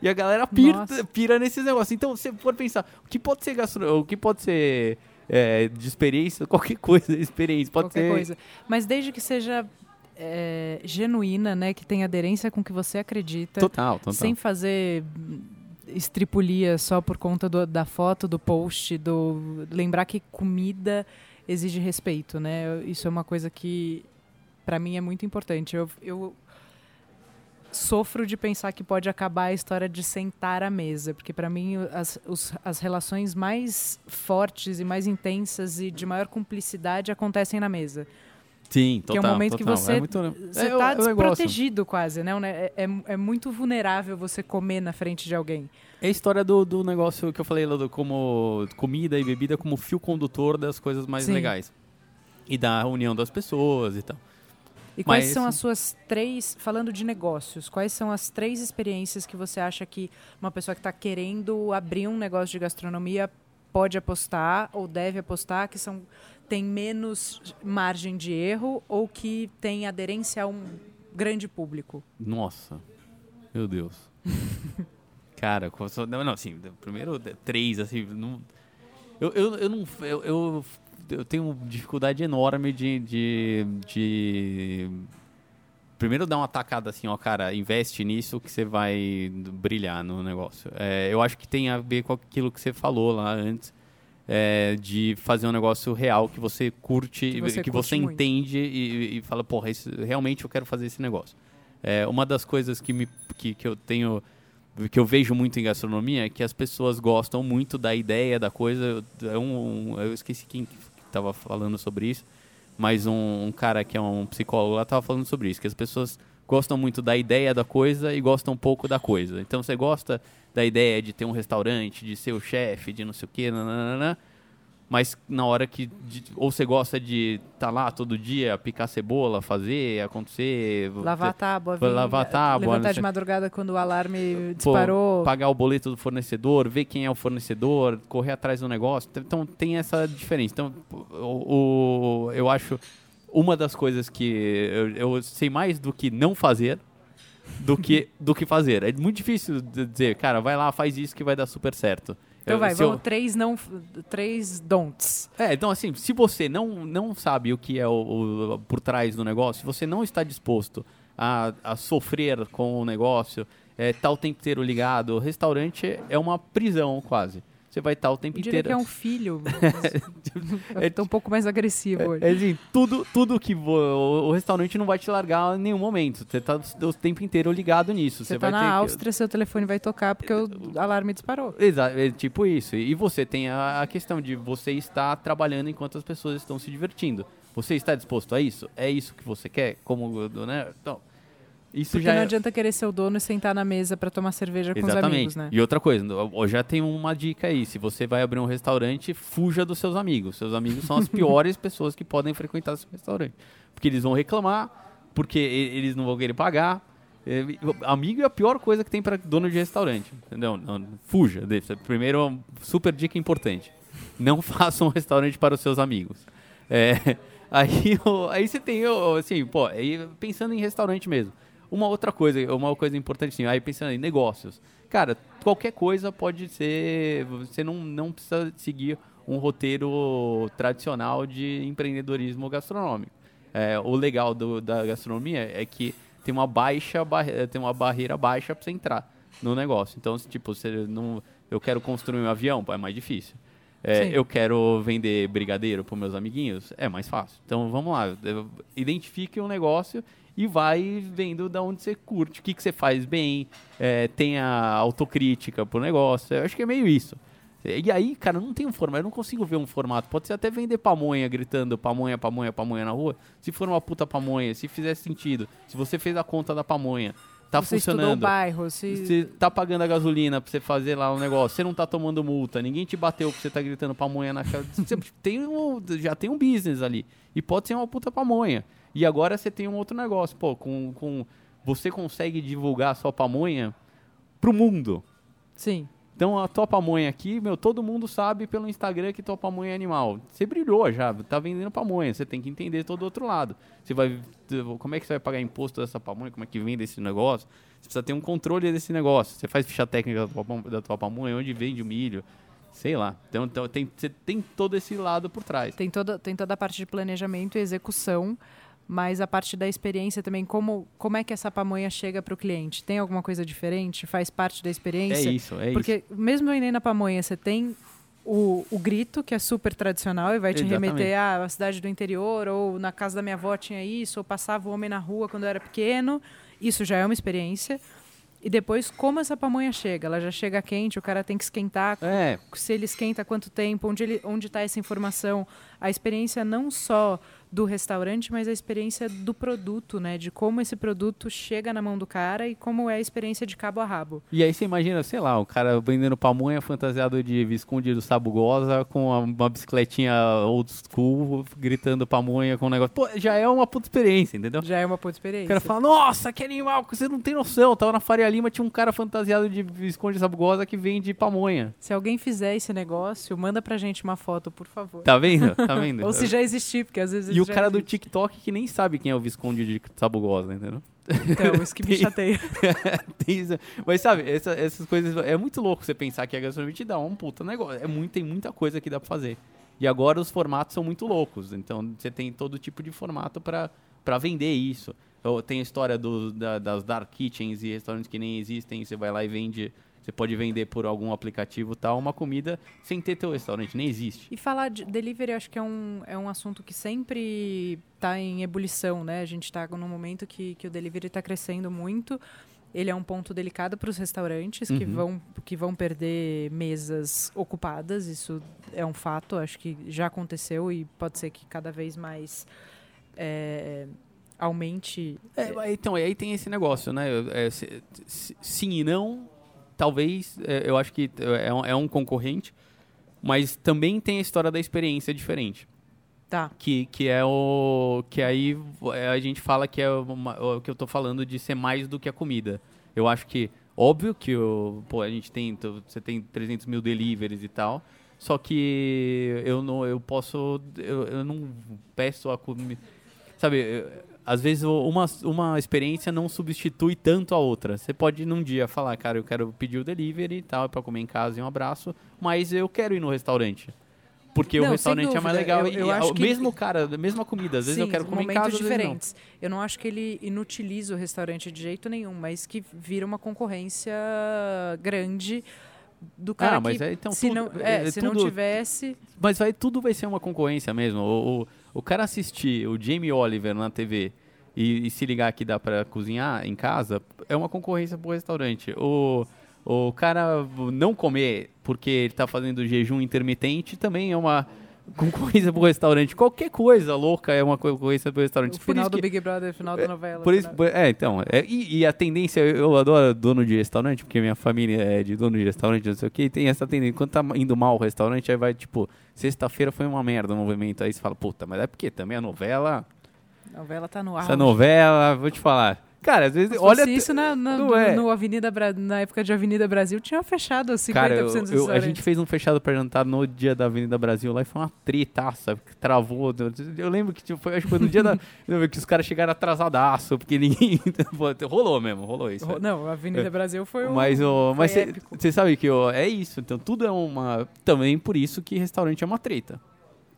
E a galera pira, Nossa. pira nesses negócios. Então, se for pensar, o que pode ser gastro... o que pode ser é, de experiência, qualquer coisa, experiência. Pode Qualquer ser. coisa. Mas desde que seja é, genuína, né? Que tenha aderência com o que você acredita. Total, total. Sem fazer estripulia só por conta do- da foto, do post, do lembrar que comida exige respeito, né? Isso é uma coisa que para mim é muito importante. Eu, eu sofro de pensar que pode acabar a história de sentar à mesa, porque para mim as, os- as relações mais fortes e mais intensas e de maior cumplicidade acontecem na mesa. Sim, Que é um total. momento que total. você- É muito- Você é, está é o negócio. desprotegido quase, né? É, é, é muito vulnerável você comer na frente de alguém. É a história do, do negócio que eu falei do, como comida e bebida como fio condutor das coisas mais Sim. legais. E da união das pessoas e tal. E quais Mas, são as suas três, falando de negócios, quais são as três experiências que você acha que uma pessoa que está querendo abrir um negócio de gastronomia pode apostar ou deve apostar, que são tem menos margem de erro ou que tem aderência a um grande público? Nossa, meu Deus. Cara, não, não, assim, primeiro três, assim, não, eu, eu, eu não, eu, eu, eu tenho dificuldade enorme de, de, de, primeiro dar uma tacada assim, ó, cara, investe nisso que você vai brilhar no negócio. É, eu acho que tem a ver com aquilo que você falou lá antes, é, de fazer um negócio real que você curte, Que você que curte você entende e, e fala, porra, isso- realmente eu quero fazer esse negócio. É, uma das coisas que, me, que, que eu tenho que eu vejo muito em gastronomia é que as pessoas gostam muito da ideia da coisa. É um- eu esqueci quem estava falando sobre isso, mas um, um cara que é um psicólogo lá estava falando sobre isso, que as pessoas gostam muito da ideia da coisa e gostam um pouco da coisa. Então você gosta da ideia de ter um restaurante, de ser o chefe, de não sei o quê, nananana, mas na hora que. de- ou você gosta de estar lá todo dia, picar cebola, fazer, acontecer. Lavar a tábua, vir- lavar a tábua, levantar de madrugada quando o alarme Pô, disparou. pagar o boleto do fornecedor, ver quem é o fornecedor, correr atrás do negócio. Então tem essa diferença. Então, o, o- eu acho uma das coisas que eu, eu sei mais do que não fazer do que do que fazer. É muito difícil dizer, cara, vai lá, faz isso que vai dar super certo. Então Eu- vai, se eu- vamos três não, três don'ts. é, então assim, se você não, não sabe o que é o, o- por trás do negócio, se você não está disposto a, a sofrer com o negócio, é, tá o tempo inteiro ligado, o restaurante é uma prisão quase. Você vai estar o tempo inteiro. que é um filho. é um pouco mais agressivo hoje. É, assim, tudo, tudo que o, o restaurante não vai te largar em nenhum momento. Você tá o tempo inteiro ligado nisso. Você vai tá ter na que- Áustria, seu telefone vai tocar porque o alarme disparou. Exato, é tipo isso. E você tem a, a questão de você estar trabalhando enquanto as pessoas estão se divertindo. Você está disposto a isso? É isso que você quer? Como, né? Então, isso Porque já não é- adianta querer ser o dono e sentar na mesa pra tomar cerveja com os Exatamente. amigos, né? E outra coisa, eu já tenho uma dica aí. Se você vai abrir um restaurante, fuja dos seus amigos. Seus amigos são as piores pessoas que podem frequentar seu restaurante. Porque eles vão reclamar, porque eles não vão querer pagar. Amigo é a pior coisa que tem para dono de restaurante. Entendeu? Não, fuja. Primeiro, super dica importante. Não faça um restaurante para os seus amigos. É, aí, aí você tem, assim, pô, pensando em restaurante mesmo. Uma outra coisa, uma coisa importante, aí pensando em negócios. Cara, qualquer coisa pode ser. Você não, não precisa seguir um roteiro tradicional de empreendedorismo gastronômico. É, o legal do- da gastronomia é que tem uma baixa tem uma barreira baixa para você entrar no negócio. Então, se, tipo, você não, eu quero construir um avião, é mais difícil. É, eu quero vender brigadeiro para meus amiguinhos, é mais fácil. Então, vamos lá, identifique um negócio e vai vendo da onde você curte, o que, que você faz bem, é, tenha autocrítica pro negócio. Eu acho que é meio isso. E aí, cara, não tem um formato, eu não consigo ver um formato. Pode ser até vender pamonha, gritando pamonha, pamonha, pamonha na rua. Se for uma puta pamonha, se fizer sentido, se você fez a conta da pamonha, tá você funcionando. bairro, se... Você tá pagando a gasolina pra você fazer lá um negócio, você não tá tomando multa, ninguém te bateu porque você tá gritando pamonha na cara. Você tem um, já tem um business ali. E pode ser uma puta pamonha. E agora você tem um outro negócio, pô, com, com você consegue divulgar a sua pamonha pro mundo. Sim. Então a tua pamonha aqui, meu, todo mundo sabe pelo Instagram que tua pamonha é animal. Você brilhou já, tá vendendo pamonha, você tem que entender todo o outro lado. Você vai como é que você vai pagar imposto dessa pamonha, como é que vende esse negócio? Você precisa ter um controle desse negócio. Você faz ficha técnica da tua, da tua pamonha, onde vende o milho, sei lá. Então, então tem, você tem todo esse lado por trás. Tem toda, tem toda a parte de planejamento e execução mas a parte da experiência também, como, como é que essa pamonha chega para o cliente? Tem alguma coisa diferente? Faz parte da experiência? É isso, é Porque isso. Porque mesmo vendendo a pamonha, você tem o, o grito, que é super tradicional e vai te Exatamente. remeter à cidade do interior, ou na casa da minha avó tinha isso, ou passava o homem na rua quando eu era pequeno. Isso já é uma experiência. E depois, como essa pamonha chega? Ela já chega quente, o cara tem que esquentar. É. Se ele esquenta, quanto tempo? Onde está onde tá essa informação? A experiência não só do restaurante, mas a experiência do produto, né? De como esse produto chega na mão do cara e como é a experiência de cabo a rabo. E aí você imagina, sei lá, o cara vendendo pamonha fantasiado de Visconde do Sabugosa com uma bicicletinha old school, gritando pamonha com um negócio. Pô, já é uma puta experiência, entendeu? Já é uma puta experiência. O cara fala, nossa, que animal, você não tem noção. Tava na Faria Lima, tinha um cara fantasiado de Visconde Sabugosa que vende pamonha. Se alguém fizer esse negócio, manda pra gente uma foto, por favor. Tá vendo? Tá vendo? Ou se já existir, porque às vezes e o cara do TikTok que nem sabe quem é o Visconde de Sabugosa, entendeu? Então, isso que me chateia. Mas sabe, essa, essas coisas. É muito louco você pensar que a gastronomia te dá um puta negócio. É muito, tem muita coisa que dá pra fazer. E agora os formatos são muito loucos. Então você tem todo tipo de formato para vender isso. Tem a história do, da, das dark kitchens e restaurantes que nem existem. Você vai lá e vende você pode vender por algum aplicativo tal uma comida sem ter teu restaurante, nem existe. E falar de delivery acho que é um, é um assunto que sempre está em ebulição, né? A gente está num momento que, que o delivery está crescendo muito. Ele é um ponto delicado para os restaurantes uhum. que, vão, que vão perder mesas ocupadas. Isso é um fato, acho que já aconteceu e pode ser que cada vez mais é, aumente. É, então, aí tem esse negócio, né? É, sim e não, talvez, é, eu acho que é um, é um, concorrente, mas também tem a história da experiência diferente. Tá. Que, que é o. Que aí é, a gente fala que é o, o que eu tô falando de ser mais do que a comida. Eu acho que, óbvio que o, pô, a gente tem. Você tem 300 mil deliveries e tal. Só que eu não. Eu posso. Eu, eu não peço a comida. Sabe, às vezes uma, uma experiência não substitui tanto a outra. Você pode num dia falar, cara, eu quero pedir o delivery e tal, para comer em casa e um abraço, mas eu quero ir no restaurante. Porque não, o restaurante é mais legal. Eu, eu e, acho o mesmo cara, a mesma comida. Às vezes Sim, eu quero comer em casa, diferentes. Eu não acho que ele inutiliza o restaurante de jeito nenhum, mas que vira uma concorrência grande do cara ah, mas que, é, então, se, tudo, não, é, é, se tudo, não tivesse... Mas vai, tudo vai ser uma concorrência mesmo. O, o, o cara assistir o Jamie Oliver na TV e, e se ligar que dá para cozinhar em casa, é uma concorrência pro restaurante. O, o cara não comer porque ele está fazendo jejum intermitente também é uma concorrência pro restaurante. Qualquer coisa louca é uma concorrência pro restaurante. O final do que, Big Brother, final da é, novela. Por isso, é, então. É, e, e, a tendência, eu adoro dono de restaurante, porque minha família é de dono de restaurante, não sei o que, e tem essa tendência. Quando tá indo mal o restaurante, aí vai, tipo, Sexta-feira foi uma merda o movimento. Aí você fala, puta, mas é porque também a novela. A novela tá no ar. Essa novela, vou te falar. Cara, às vezes. olha. isso na, na, no, é. no Avenida Bra... na época de Avenida Brasil, tinha fechado 50% Cara, eu, dos eu, A gente fez um fechado pra jantar no dia da Avenida Brasil lá e foi uma tretaça, que travou. Eu lembro que tipo, foi, acho que foi no dia da. que os caras chegaram atrasadaço, porque ninguém. rolou mesmo, rolou isso. Não, a Avenida é. Brasil foi o. Mas, o, mas você sabe que ó, é isso. Então tudo é uma. Também por isso que restaurante é uma treta.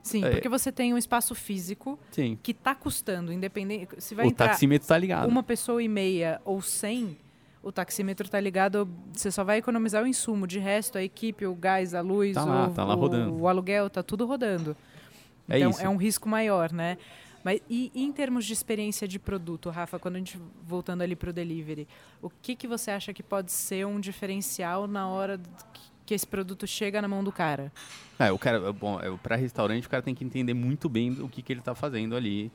Sim, é. porque você tem um espaço físico Sim. que está custando, independente. Se vai o entrar taxímetro está ligado. Uma pessoa e meia ou cem, o taxímetro está ligado, você só vai economizar o insumo. De resto, a equipe, o gás, a luz, tá o, lá, tá lá o, rodando. o aluguel, está tudo rodando. É então isso. é um risco maior, né? Mas e, e, em termos de experiência de produto, Rafa, quando a gente voltando ali para o delivery, o que, que você acha que pode ser um diferencial na hora que esse produto chega na mão do cara? É, o cara, bom, é, para restaurante o cara tem que entender muito bem o que, que ele está fazendo ali,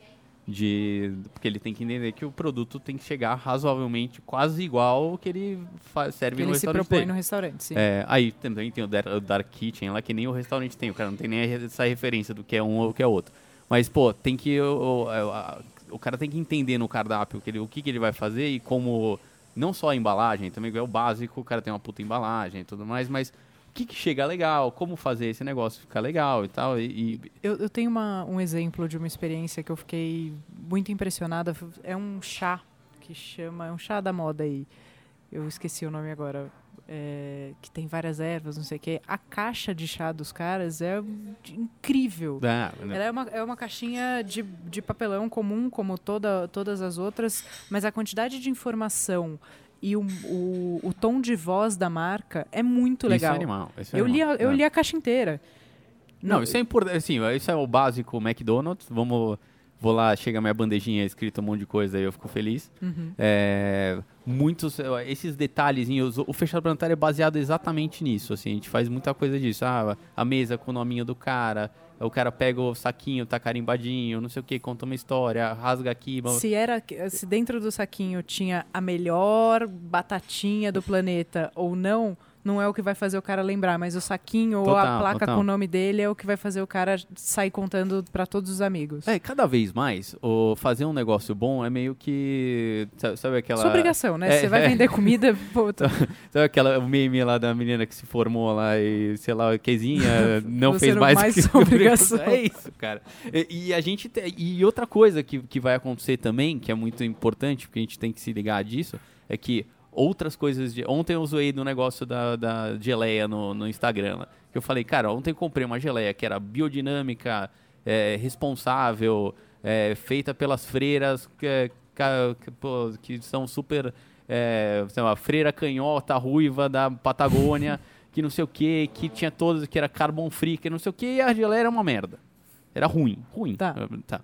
de porque ele tem que entender que o produto tem que chegar razoavelmente quase igual ao que ele faz, serve que no ele restaurante. se propõe dele. no restaurante, sim. É, aí também tem o Dark Kitchen lá que nem o restaurante tem, o cara não tem nem essa referência do que é um ou o que é outro. Mas pô, tem que o, o, o cara tem que entender no cardápio que ele, o que, que ele vai fazer e como não só a embalagem, também é o básico, o cara tem uma puta embalagem e tudo mais, mas o que, que chega legal, como fazer esse negócio ficar legal e tal. E, e... Eu, eu, tenho uma, um exemplo de uma experiência que eu fiquei muito impressionada. É um chá que chama. É um chá da moda aí. Eu esqueci o nome agora. É, que tem várias ervas, não sei o quê. A caixa de chá dos caras é incrível. Ah, Ela é uma, é uma caixinha de, de papelão comum, como toda, todas as outras, mas a quantidade de informação e o, o, o, tom de voz da marca é muito legal. Isso é animal. Isso é eu, animal. Li a, eu é. li a caixa inteira. Não, Não, isso é importante. Assim, isso é o básico McDonald's. Vamos vou lá, chega minha bandejinha escrito um monte de coisa aí eu fico feliz. Uhum. É, muitos, esses detalhezinhos, o fechado planetário é baseado exatamente nisso, assim, a gente faz muita coisa disso, ah, a mesa com o nominho do cara, o cara pega o saquinho, tá carimbadinho, não sei o que, conta uma história, rasga aqui. Se era, se dentro do saquinho tinha a melhor batatinha do planeta ou não, não é o que vai fazer o cara lembrar, mas o saquinho total, ou a placa total. com o nome dele é o que vai fazer o cara sair contando para todos os amigos. É, cada vez mais, o fazer um negócio bom é meio que. Sabe aquela. Sua obrigação, né? É, Você vai é. vender comida. Puta. sabe aquela meme lá da menina que se formou lá e, sei lá, quezinha não fez mais, mais que obrigação. É isso, cara. E, e, a gente. Te... E outra coisa que, que vai acontecer também, que é muito importante, porque a gente tem que se ligar disso, é que outras coisas de. Ontem eu zoei no negócio da, da geleia no, no Instagram. Que eu falei, cara, ontem eu comprei uma geleia que era biodinâmica, é, responsável, é, feita pelas freiras que, que, que são super. É, sei lá, freira canhota ruiva da Patagônia, que não sei o que, que tinha todas, que era carbon free, que não sei o que, e a geleia era uma merda. Era ruim, ruim. Tá. tá.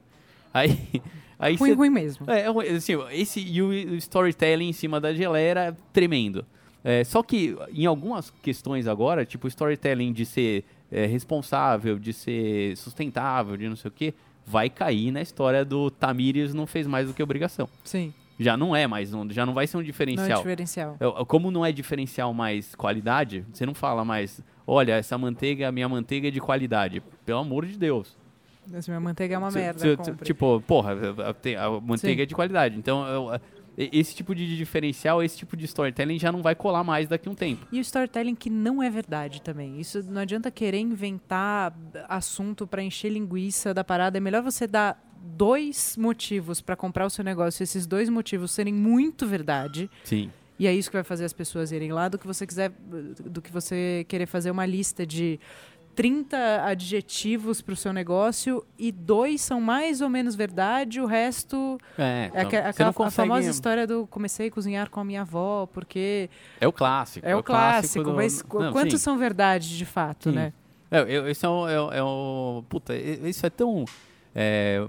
Aí, aí ruim, cê, ruim mesmo. É, é assim, esse e o storytelling em cima da geleia era tremendo. É, só que em algumas questões agora, tipo storytelling de ser é, responsável, de ser sustentável, de não sei o que, vai cair na história do Tamires não fez mais do que obrigação. Sim. Já não é mais, um, já não vai ser um diferencial. Não é diferencial. Como não é diferencial mais qualidade, você não fala mais, olha, essa manteiga, minha manteiga é de qualidade. Pelo amor de Deus. Essa minha manteiga é uma merda. Se, se, tipo, porra, a, a manteiga Sim. é de qualidade. Então, eu, esse tipo de diferencial, esse tipo de storytelling já não vai colar mais daqui a um tempo. E o storytelling que não é verdade também. Isso não adianta querer inventar assunto para encher linguiça da parada. É melhor você dar dois motivos para comprar o seu negócio, esses dois motivos serem muito verdade. Sim. E é isso que vai fazer as pessoas irem lá do que você quiser, do que você querer fazer uma lista de 30 adjetivos para o seu negócio e dois são mais ou menos verdade, o resto é, é aquela, aquela consegue... famosa história do comecei a cozinhar com a minha avó, porque é o clássico. É, é o clássico, do... mas Não, quantos sim. são verdade de fato, sim. né? É, eu, isso é um, é, é um, puta, isso é tão é,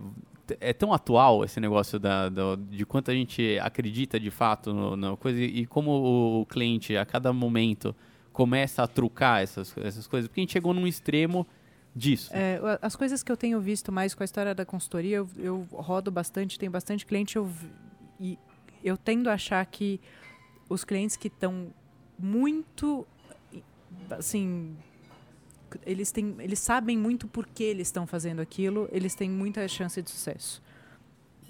é tão atual esse negócio da, da, de quanto a gente acredita de fato na coisa e, e como o cliente a cada momento começa a trucar essas, essas coisas? Porque a gente chegou num extremo disso. É, as coisas que eu tenho visto mais com a história da consultoria, eu, eu rodo bastante, tenho bastante cliente, eu, e eu tendo a achar que os clientes que estão muito, assim, eles, têm, eles sabem muito por que eles estão fazendo aquilo, eles têm muita chance de sucesso.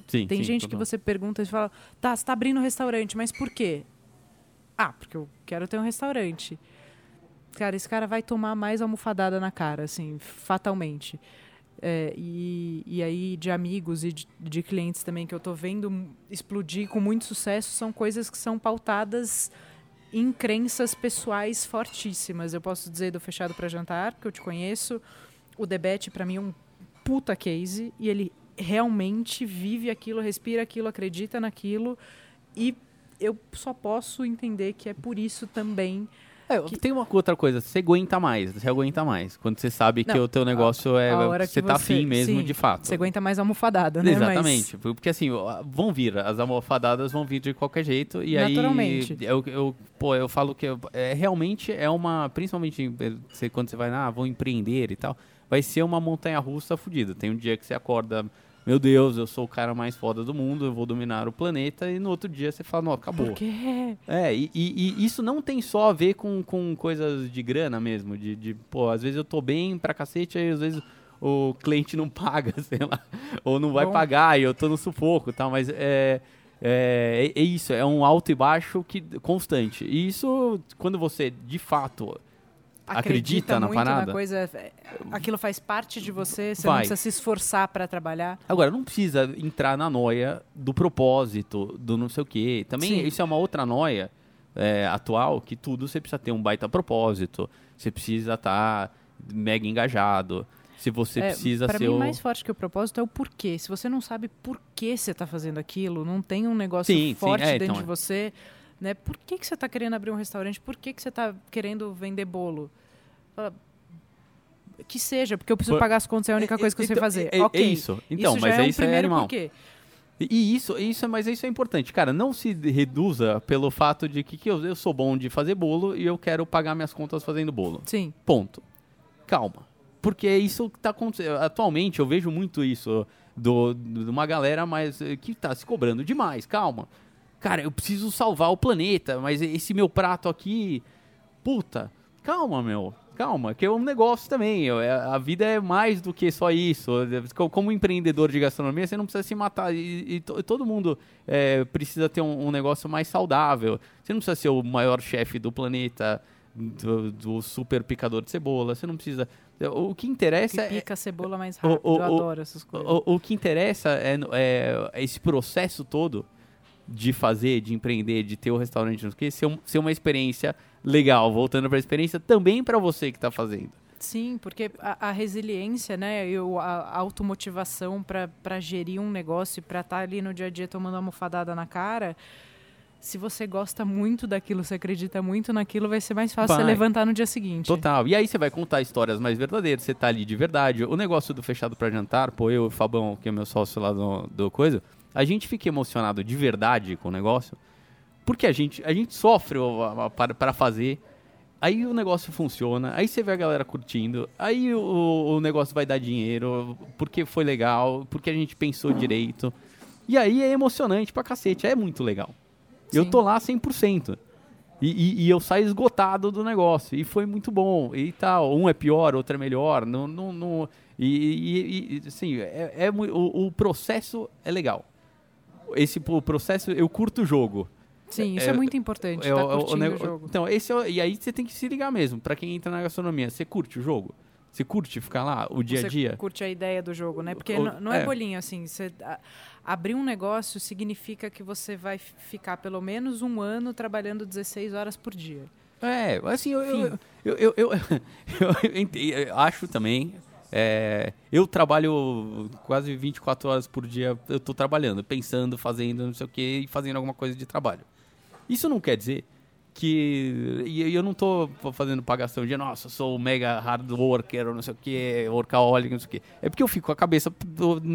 Sim, Tem sim, gente que você pergunta e fala, tá, você está abrindo um restaurante, mas por quê? Ah, porque eu quero ter um restaurante cara, esse cara vai tomar mais almofadada na cara, assim, fatalmente. É, e, e aí, de amigos e de, de, clientes também que eu estou vendo explodir com muito sucesso, são coisas que são pautadas em crenças pessoais fortíssimas. Eu posso dizer do Fechado para Jantar, que eu te conheço. O Debete, para mim, é um puta case. E ele realmente vive aquilo, respira aquilo, acredita naquilo. E eu só posso entender que é por isso também é, que... Tem uma outra coisa, você aguenta mais, você aguenta mais. Quando você sabe não, que o teu negócio a, é. A você, você tá afim mesmo sim, de fato. Você aguenta mais almofadada, né? Exatamente. Mas... Porque assim, vão vir, as almofadadas vão vir de qualquer jeito. E Naturalmente. aí. Eu, eu, pô, eu falo que é, realmente é uma. Principalmente você, quando você vai, ah, vou empreender e tal, vai ser uma montanha russa fodida. Tem um dia que você acorda meu Deus, eu sou o cara mais foda do mundo, eu vou dominar o planeta, e no outro dia você fala, não, acabou. Por quê? É, e, e, e, isso não tem só a ver com, com coisas de grana mesmo, de, de, pô, às vezes eu tô bem pra cacete, aí às vezes o cliente não paga, sei lá, ou não vai Bom. pagar, e eu tô no sufoco e tal, mas é, É, é, é isso, é um alto e baixo que constante. E isso, quando você de fato acredita, acredita na parada. Na coisa, é, aquilo faz parte de você, você vai. não precisa se esforçar para trabalhar. Agora, não precisa entrar na noia do propósito, do não sei o quê. Também Sim. isso é uma outra noia é, atual, que tudo você precisa ter um baita propósito, você precisa estar tá mega engajado. Se você é, precisa pra ser. Para mim, o... mais forte que o propósito é o porquê. Se você não sabe por que você está fazendo aquilo, não tem um negócio sim, forte sim, é, dentro então, de você, né? Por que, que você está querendo abrir um restaurante? Por que, que você está querendo vender bolo? Que seja, porque eu preciso por... pagar as contas, é a única coisa que eu sei então, fazer. É, é, ok. É isso. Então, isso mas é, é isso é animal. Porquê. E isso, isso, mas isso é importante. Cara, não se reduza pelo fato de que, que eu, eu sou bom de fazer bolo e eu quero pagar minhas contas fazendo bolo. Sim. Ponto. Calma. Porque é isso que está acontecendo. Atualmente eu vejo muito isso do, de uma galera mais eh, que está se cobrando demais. Calma. Cara, eu preciso salvar o planeta, mas esse meu prato aqui. Puta, calma, meu calma, que é um negócio também. É, a vida é mais do que só isso. Como empreendedor de gastronomia, você não precisa se matar. E, e todo mundo é, precisa ter um, um, negócio mais saudável. Você não precisa ser o maior chefe do planeta, do, do, super picador de cebola. Você não precisa. O que interessa que pica é. cebola mais rápido. O, o, Eu adoro essas coisas. O, o que interessa é, é, esse processo todo de fazer, de empreender, de ter o restaurante, não sei o quê, ser, um, ser uma experiência legal, voltando para a experiência, também para você que está fazendo. Sim, porque a, a, resiliência, né, e a, a automotivação para gerir um negócio, para estar tá ali no dia a dia tomando uma almofadada na cara, se você gosta muito daquilo, você acredita muito naquilo, vai ser mais fácil vai. você levantar no dia seguinte. Total. E aí você vai contar histórias mais verdadeiras, você tá ali de verdade. O negócio do fechado para jantar, pô, eu e o Fabão, que é meu sócio lá do, do coisa, a gente fica emocionado de verdade com o negócio, porque a gente, a gente sofre para fazer, aí o negócio funciona, aí você vê a galera curtindo, aí o, o negócio vai dar dinheiro, porque foi legal, porque a gente pensou direito. E aí é emocionante pra cacete, é muito legal. Sim. Eu tô lá 100%. E, e, e, eu saio esgotado do negócio. E foi muito bom. E tal. Um é pior, outro é melhor. Não, não, não, e, e, assim, é, é o, o, processo é legal esse processo, eu curto o jogo. Sim, isso é, é muito importante. É, tá o, o, o, jogo. Então, esse é, e aí você tem que se ligar mesmo. Para quem entra na gastronomia, você curte o jogo? Você curte ficar lá o dia a dia? Você curte a ideia do jogo, né? Porque o, não é, é, bolinho assim. Você, a, abrir um negócio significa que você vai ficar pelo menos um ano trabalhando 16 horas por dia. É, assim, eu, eu, eu, eu, eu, eu acho também é, eu trabalho quase 24 horas por dia, eu estou trabalhando, pensando, fazendo não sei o que e fazendo alguma coisa de trabalho. Isso não quer dizer que. E eu não estou fazendo pagação de, nossa, eu sou mega hard worker, ou não sei o que, workaholic, não sei o que. É porque eu fico com a cabeça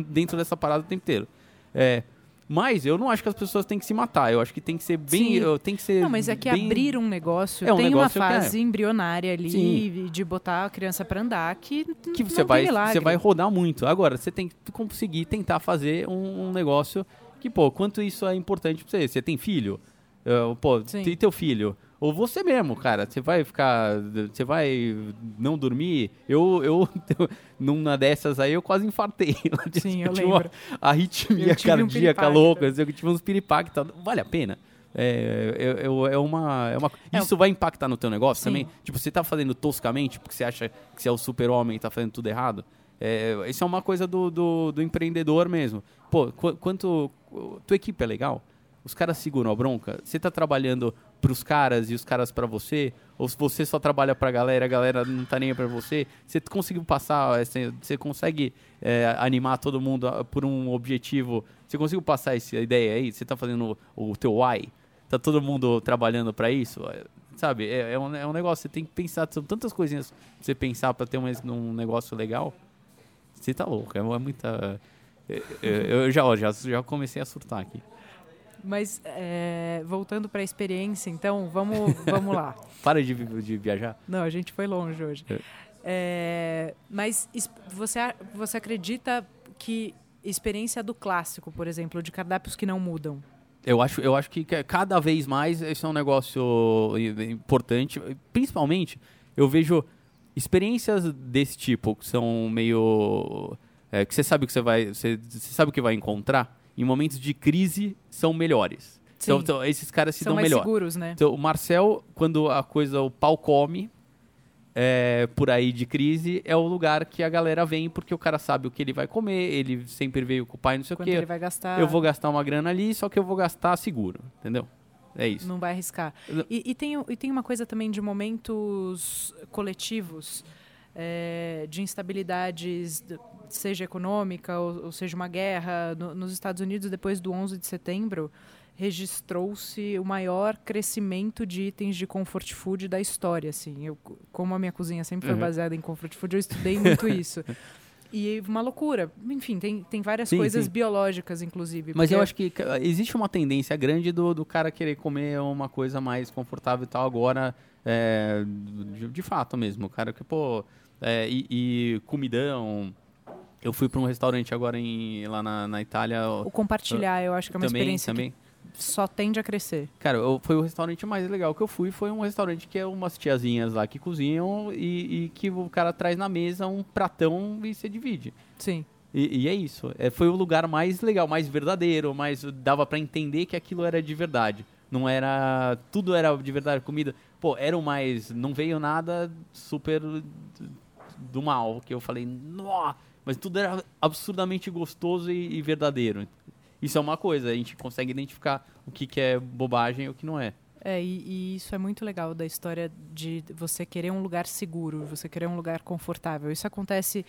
dentro dessa parada o tempo inteiro. É, mas eu não acho que as pessoas têm que se matar. Eu acho que tem que ser bem. Sim. Tem que ser não, mas é que bem... abrir um negócio é um tem negócio uma fase é. embrionária ali Sim. de botar a criança para andar que, que você vai você vai rodar muito. Agora você tem que conseguir tentar fazer um, um negócio que pô, quanto isso é importante para você. Você tem filho? Uh, pô, Sim. tem teu filho. Ou você mesmo, cara, você vai ficar. Você vai não dormir? Eu, eu, numa dessas aí, eu quase infartei. Sim, eu, eu lembro. Uma arritmia cardíaca um louca, eu tive uns piripaques. Vale a pena? É, é, é, é, uma, é uma. É isso vai impactar no teu negócio Sim. também? Tipo, você tá fazendo toscamente porque você acha que você é o super-homem e tá fazendo tudo errado? É, isso é uma coisa do, do, do empreendedor mesmo. Pô, qu quanto. Tua equipe é legal? Os caras seguram a bronca? Você tá trabalhando para os caras e os caras para você, ou se você só trabalha para a galera, a galera não tá nem para você, você conseguiu passar, assim, você consegue é, animar todo mundo por um objetivo, você conseguiu passar essa ideia aí, você está fazendo o, o teu why, tá todo mundo trabalhando para isso, sabe? É, é, um, é um negócio, você tem que pensar, são tantas coisinhas pra você pensar para ter um, um negócio legal, você tá louco, é, é muita... Eu, eu já, já, já comecei a surtar aqui. Mas é, voltando para a experiência, então, vamos, vamos lá. Para de, de, viajar? Não, a gente foi longe hoje. É. É, mas você, você acredita que experiência do clássico, por exemplo, de cardápios que não mudam? Eu acho, eu acho que cada vez mais esse é um negócio importante. Principalmente, eu vejo experiências desse tipo que são meio. É, que você sabe que você vai. Você, você sabe o que vai encontrar em momentos de crise, são melhores. Então, então, esses caras se São dão mais melhor. seguros, né? Então, o Marcel, quando a coisa, o pau come, é, por aí de crise, é o lugar que a galera vem, porque o cara sabe o que ele vai comer, ele sempre veio com o pai, não sei o Quanto quê. ele vai gastar. Eu vou gastar uma grana ali, só que eu vou gastar seguro, entendeu? É isso. Não vai arriscar. E, e tem, o- e tem uma coisa também de momentos coletivos, é, de instabilidades, seja econômica ou, ou seja uma guerra. No- nos Estados Unidos, depois do 11 de setembro, registrou-se o maior crescimento de itens de comfort food da história. Assim. Eu, como a minha cozinha sempre foi Uhum. baseada em comfort food, eu estudei muito isso. E uma loucura. Enfim, tem, tem várias Sim, coisas sim. biológicas, inclusive. Mas eu acho que existe uma tendência grande do, do cara querer comer uma coisa mais confortável e tal agora, é, de, de fato mesmo. O cara que, pô, é, e, e comidão. Eu fui para um restaurante agora em, lá na, na Itália. O compartilhar, eu acho que é uma também, experiência também. que só tende a crescer. Cara, eu- foi o restaurante mais legal que eu fui. Foi um restaurante que é umas tiazinhas lá que cozinham e, e que o cara traz na mesa um pratão e você divide. Sim. E, e é isso. É, foi o lugar mais legal, mais verdadeiro, mais dava pra entender que aquilo era de verdade. Não era. Tudo era de verdade. Comida. Pô, era o mais. Não veio nada super do mal. Que eu falei, nó! Mas tudo era absurdamente gostoso e, e verdadeiro. Isso é uma coisa, a gente consegue identificar o que, que é bobagem e o que não é. É, e, e isso é muito legal da história de você querer um lugar seguro, você querer um lugar confortável. Isso acontece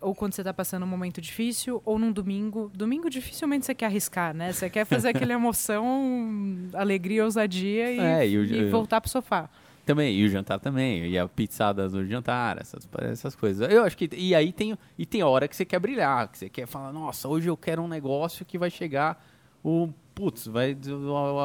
ou quando você está passando um momento difícil, ou num domingo. Domingo dificilmente você quer arriscar, né? Você quer fazer aquela emoção, alegria, ousadia e, É, e o- e voltar pro sofá. Também, e o jantar também, e a pizzada do jantar, essas, essas coisas. Eu acho que. E aí tem, e tem hora que você quer brilhar, que você quer falar, nossa, hoje eu quero um negócio que vai chegar. O. Putz, vai,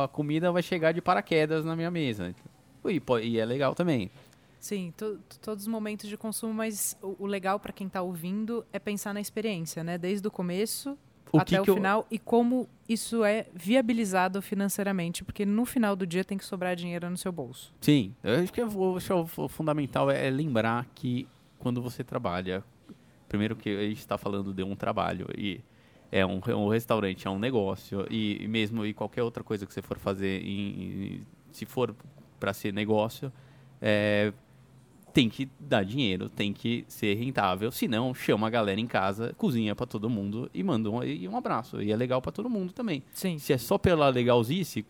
a, comida vai chegar de paraquedas na minha mesa. E, e é legal também. Sim, to- todos os momentos de consumo, mas o, o legal para quem está ouvindo é pensar na experiência, né? Desde o começo O até que o que eu- final e como isso é viabilizado financeiramente, porque no final do dia tem que sobrar dinheiro no seu bolso. Sim, eu acho que eu acho que o fu- fundamental é lembrar que quando você trabalha, primeiro que a gente está falando de um trabalho e é um, é um restaurante, é um negócio e, e mesmo e qualquer outra coisa que você for fazer, em- em- se for para ser negócio, é, tem que dar dinheiro, tem que ser rentável, senão chama a galera em casa, cozinha para todo mundo e manda um, e um abraço e é legal para todo mundo também. Sim. Se é só pela legalzice,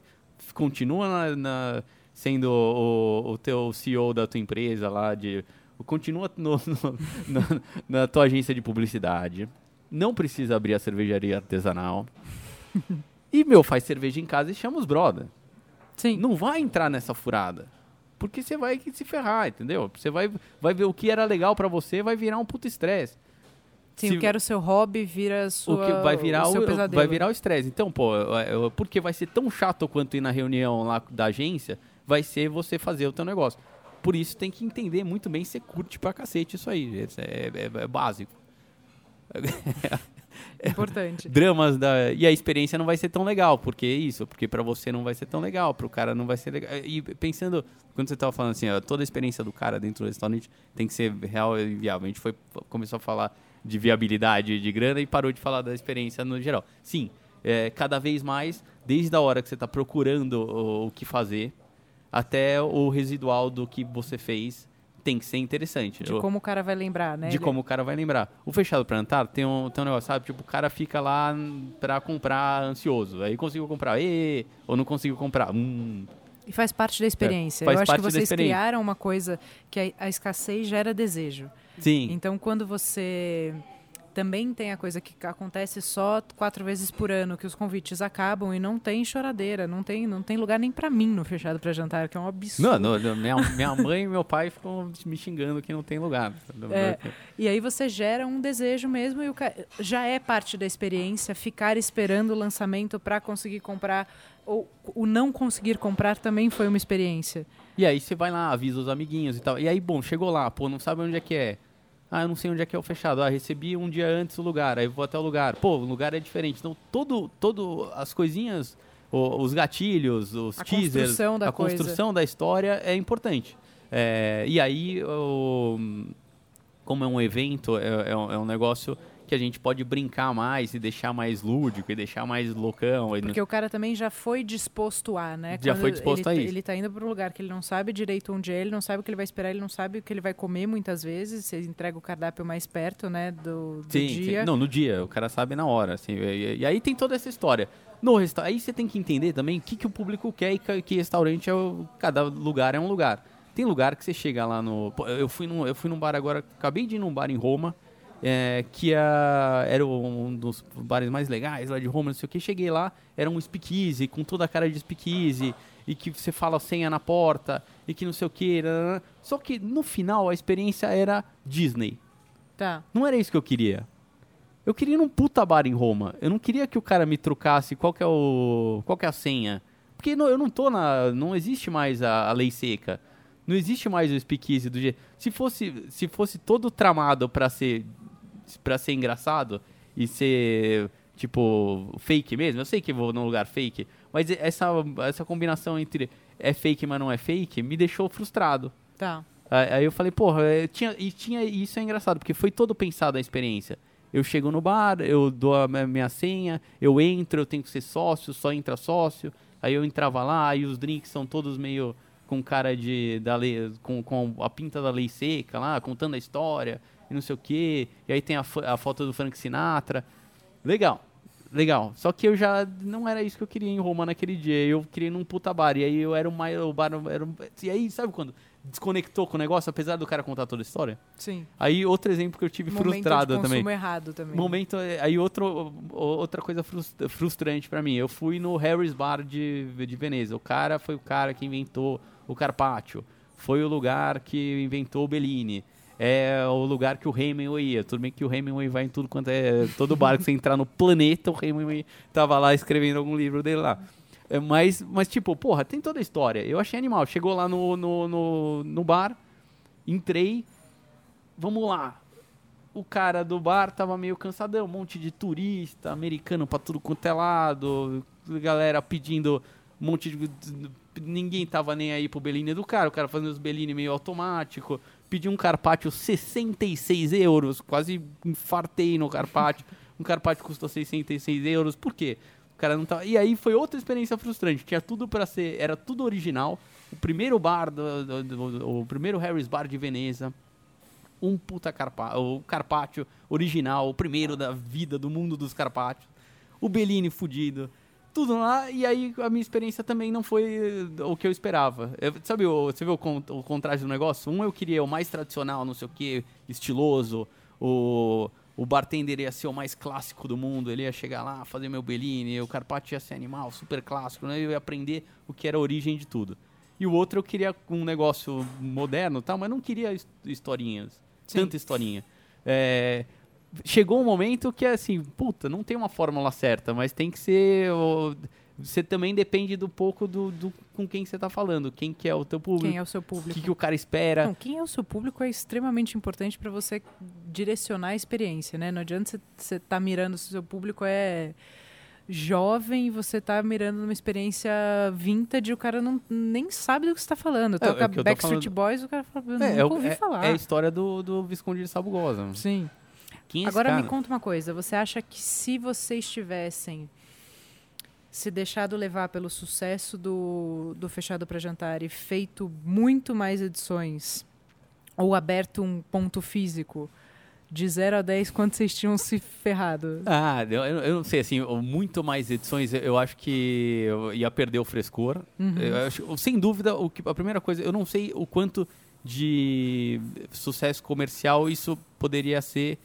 continua na, na- sendo o, o teu CEO da tua empresa lá, de, continua no- no- na, na tua agência de publicidade. Não precisa abrir a cervejaria artesanal. E, meu, faz cerveja em casa e chama os brother. Sim. Não vai entrar nessa furada. Porque você vai se ferrar, entendeu? Você vai, vai ver o que era legal pra você, vai virar um puto estresse. Sim, se- o que era o seu hobby vira sua, o que vai virar o seu pesadelo. vai virar o estresse. Então, pô, eu- eu- porque vai ser tão chato quanto ir na reunião lá da agência, vai ser você fazer o teu negócio. Por isso tem que entender muito bem se você curte pra cacete isso aí. É, é- é básico. Importante. Dramas da e a experiência não vai ser tão legal, porque é isso, porque pra você não vai ser tão legal, pro cara não vai ser legal. E pensando, quando você tava falando assim, ó, toda a experiência do cara dentro do restaurante tem que ser real e viável. A gente foi começou a falar de viabilidade de grana e parou de falar da experiência no geral. Sim, é, cada vez mais, desde a hora que você está procurando o, o que fazer, até o residual do que você fez tem que ser interessante. De como o cara vai lembrar, né? de Ele- como o cara vai lembrar. O fechado para Antar tem um, tem um negócio, sabe? Tipo, o cara fica lá para comprar ansioso. Aí conseguiu comprar, e ou não conseguiu comprar. Hum. E faz parte da experiência. É, faz Eu acho que vocês criaram uma coisa que a, a escassez gera desejo. Sim. Então, quando você também tem a coisa que acontece só quatro vezes por ano, que os convites acabam e não tem choradeira, não tem, não tem lugar nem pra mim no fechado pra jantar, que é um absurdo. Não, não, minha, minha mãe e meu pai ficam me xingando que não tem lugar. É. E aí você gera um desejo mesmo e o já é parte da experiência ficar esperando o lançamento para conseguir comprar ou o não conseguir comprar também foi uma experiência. E aí você vai lá, avisa os amiguinhos e tal. E aí, bom, chegou lá, pô, não sabe onde é que é. Ah, eu não sei onde é que é o fechado. Ah, recebi um dia antes o lugar, aí vou até o lugar. Pô, o lugar é diferente. Então, todo, todo as coisinhas, os gatilhos, os A teasers, construção da a coisa. construção da história é importante. É, e aí, o- como é um evento, é, é um, é um negócio que a gente pode brincar mais e deixar mais lúdico e deixar mais loucão. Porque o cara também já foi disposto a, né? Já Quando foi disposto ele, a isso. Ele tá indo para um lugar que ele não sabe direito onde é, ele não sabe o que ele vai esperar, ele não sabe o que ele vai comer muitas vezes. Você entrega o cardápio mais perto, né, do, do sim, dia. Sim. Não, no dia. O cara sabe na hora, assim. E, e aí tem toda essa história. No resta aí você tem que entender também o que, que o público quer e que, que restaurante é o, cada lugar é um lugar. Tem lugar que você chega lá no. Eu fui num, eu fui num bar agora, acabei de ir num bar em Roma, é, que a, era um dos bares mais legais lá de Roma, não sei o que. Cheguei lá, era um speakeasy, com toda a cara de speakeasy, e que você fala senha na porta, e que não sei o que. Só que no final a experiência era Disney. Tá. Não era isso que eu queria. Eu queria ir num puta bar em Roma. Eu não queria que o cara me trocasse qual que é, o, qual que é a senha. Porque não, eu não tô na. Não existe mais a, a lei seca. Não existe mais o speakeasy do jeito. Se fosse, se fosse todo tramado para ser para ser engraçado e ser tipo fake mesmo, eu sei que vou num lugar fake, mas essa essa combinação entre é fake mas não é fake me deixou frustrado. Tá. Aí eu falei, porra, eu tinha, e tinha isso é engraçado, porque foi todo pensado a experiência. Eu chego no bar, eu dou a minha senha, eu entro, eu tenho que ser sócio, só entra sócio. Aí eu entrava lá, e os drinks são todos meio com cara de da lei, com, com a pinta da lei seca lá, contando a história e não sei o quê. E aí tem a, a foto do Frank Sinatra. Legal, legal. Só que eu já não era isso que eu queria em Roma naquele dia. Eu queria ir num puta bar. E aí eu era o mais. O bar era, e aí, sabe quando? Desconectou com o negócio, apesar do cara contar toda a história? Sim. Aí outro exemplo que eu tive Momento frustrado de também. errado também. Momento. Aí outro, outra coisa frustrante para mim. Eu fui no Harry's Bar de, de Veneza. O cara foi o cara que inventou o Carpaccio. Foi o lugar que inventou o Bellini é o lugar que o Hemingway ia. Tudo bem que o Hemingway vai em tudo quanto é. Todo bar que você entrar no planeta, o Hemingway tava lá escrevendo algum livro dele lá. É, mas, mas, tipo, porra, tem toda a história. Eu achei animal. Chegou lá no, no, no, no bar, entrei, vamos lá. O cara do bar tava meio cansadão, um monte de turista, americano pra tudo quanto é lado, galera pedindo um monte de. Ninguém tava nem aí pro Bellini do cara, o cara fazendo os Bellini meio automático pedi um carpaccio 66 euros, quase infartei no carpaccio. Um carpaccio custou 66 euros, por quê? O cara não tava... E aí foi outra experiência frustrante, tinha tudo para ser, era tudo original. O primeiro bar, do, do, do, o primeiro Harry's Bar de Veneza, um puta carpaccio, o carpaccio original, o primeiro da vida, do mundo dos carpaccios. O Bellini fudido tudo lá, e aí a minha experiência também não foi o que eu esperava. Eu, sabe, o, você vê o, o contraste do negócio? Um eu queria o mais tradicional, não sei o que, estiloso, o, o bartender ia ser o mais clássico do mundo, ele ia chegar lá, fazer meu Bellini, o Carpaccio ia ser animal, super clássico, né? eu ia aprender o que era a origem de tudo. E o outro eu queria um negócio moderno, tal, mas não queria historinhas, Sim. tanta historinha. É, chegou um momento que é assim, puta, não tem uma fórmula certa, mas tem que ser. Você também depende do pouco do, do com quem você está falando, quem que é o teu público. Quem é o seu público. O que, que o cara espera. Não, quem é o seu público é extremamente importante para você direcionar a experiência, né? Não adianta você estar tá mirando se o seu público é jovem e você tá mirando numa experiência vintage o cara não, nem sabe do que você tá falando. Toca é, é Backstreet falando... Boys, o cara fala, eu é, nunca ouvi é, falar. É a história do, do Visconde de Sabugosa. Sim. Quem é Agora cara? me conta uma coisa. Você acha que se vocês tivessem se deixado levar pelo sucesso do, do Fechado para Jantar e feito muito mais edições, ou aberto um ponto físico, de 0 a 10, quanto vocês tinham se ferrado? Ah, eu, eu, não sei, assim, muito mais edições, eu acho que eu ia perder o frescor. Uhum. Eu acho, sem dúvida, o que, a primeira coisa, eu não sei o quanto de sucesso comercial isso poderia ser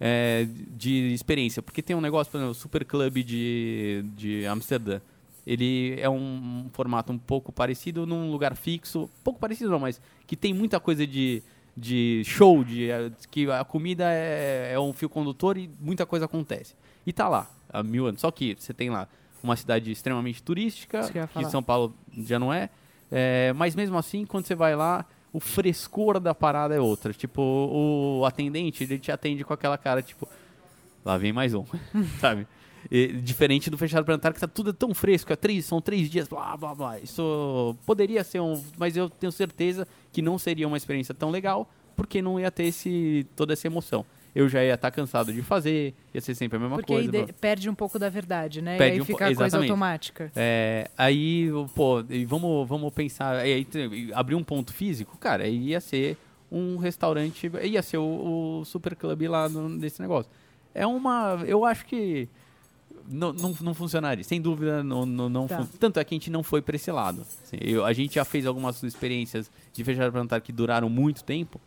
é, de experiência. Porque tem um negócio, por exemplo, o Super Club de, de Amsterdã. Ele é um, um formato um pouco parecido num lugar fixo. Pouco parecido não, mas que tem muita coisa de, de show, de, que a comida é, é um fio condutor e muita coisa acontece. E tá lá, há mil anos. Só que você tem lá uma cidade extremamente turística, que, que São Paulo já não é. é. Mas mesmo assim, quando você vai lá, o frescor da parada é outra. Tipo, o atendente, ele te atende com aquela cara, tipo, lá vem mais um, sabe? E, diferente do fechado planetário, que tá tudo tão fresco, é três, são três dias, blá, blá, blá. Isso poderia ser um... Mas eu tenho certeza que não seria uma experiência tão legal, porque não ia ter esse, toda essa emoção. Eu já ia estar cansado de fazer, ia ser sempre a mesma Porque coisa. aí de- perde um pouco da verdade, né? Perde e aí um fica a coisa automática. É, aí, pô, vamos, vamos pensar, aí, aí, abrir um ponto físico, cara, aí ia ser um restaurante, ia ser o, o super clube lá no, nesse negócio. É uma, eu acho que não, não, não funcionaria, sem dúvida não, não, não Tá. Tanto é que a gente não foi pra esse lado. Assim, eu- a gente já fez algumas experiências de fechado para jantar que duraram muito tempo,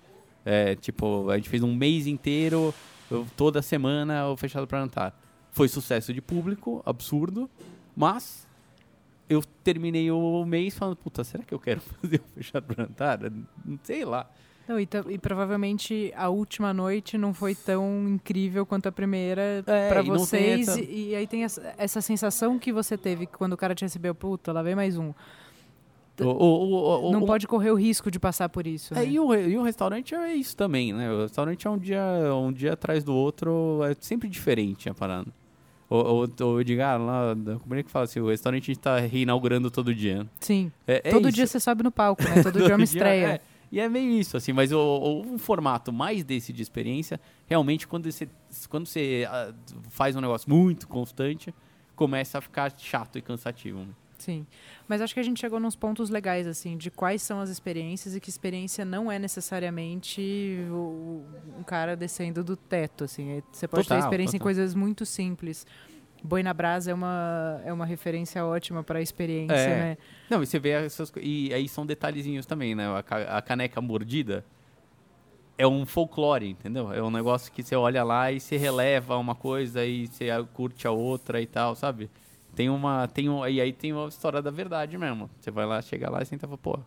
é, tipo, a gente fez um mês inteiro, eu- toda semana o fechado para jantar. Foi sucesso de público, absurdo, mas eu terminei o mês falando, puta, será que eu quero fazer o fechado para jantar? Não sei lá. Não, e, e provavelmente a última noite não foi tão incrível quanto a primeira É, tem vocês. E, e aí tem essa, essa sensação que você teve quando o cara te recebeu, puta, lá vem mais um. O, o- o- não pode correr o risco de passar por isso. É, né? e, o, e o restaurante é isso também, né? O restaurante é um dia, um dia atrás do outro, é sempre diferente a parada. O, o, o Edgar lá, como é que fala assim? O restaurante a gente tá reinaugurando todo dia. Sim. É, é Todo isso. dia você sobe no palco, né? Todo dia é uma estreia. é. E é meio isso, assim, mas o, o- um formato mais desse de experiência, realmente, quando você, quando você ah, faz um negócio muito constante, começa a ficar chato e cansativo. Sim. Mas acho que a gente chegou nos pontos legais, assim, de quais são as experiências e que experiência não é necessariamente o, um cara descendo do teto, assim. Você pode ter Total, experiência em total. coisas muito simples. Boi na brasa é uma, é uma referência ótima para a experiência, É. né? Não, e você vê essas E aí são detalhezinhos também, né? A, a caneca mordida é um folclore, entendeu? É um negócio que você olha lá e você releva uma coisa e você curte a outra e tal, sabe? Tem uma. Tem um, e aí tem uma história da verdade mesmo. Você vai lá, chega lá e senta e fala, pô,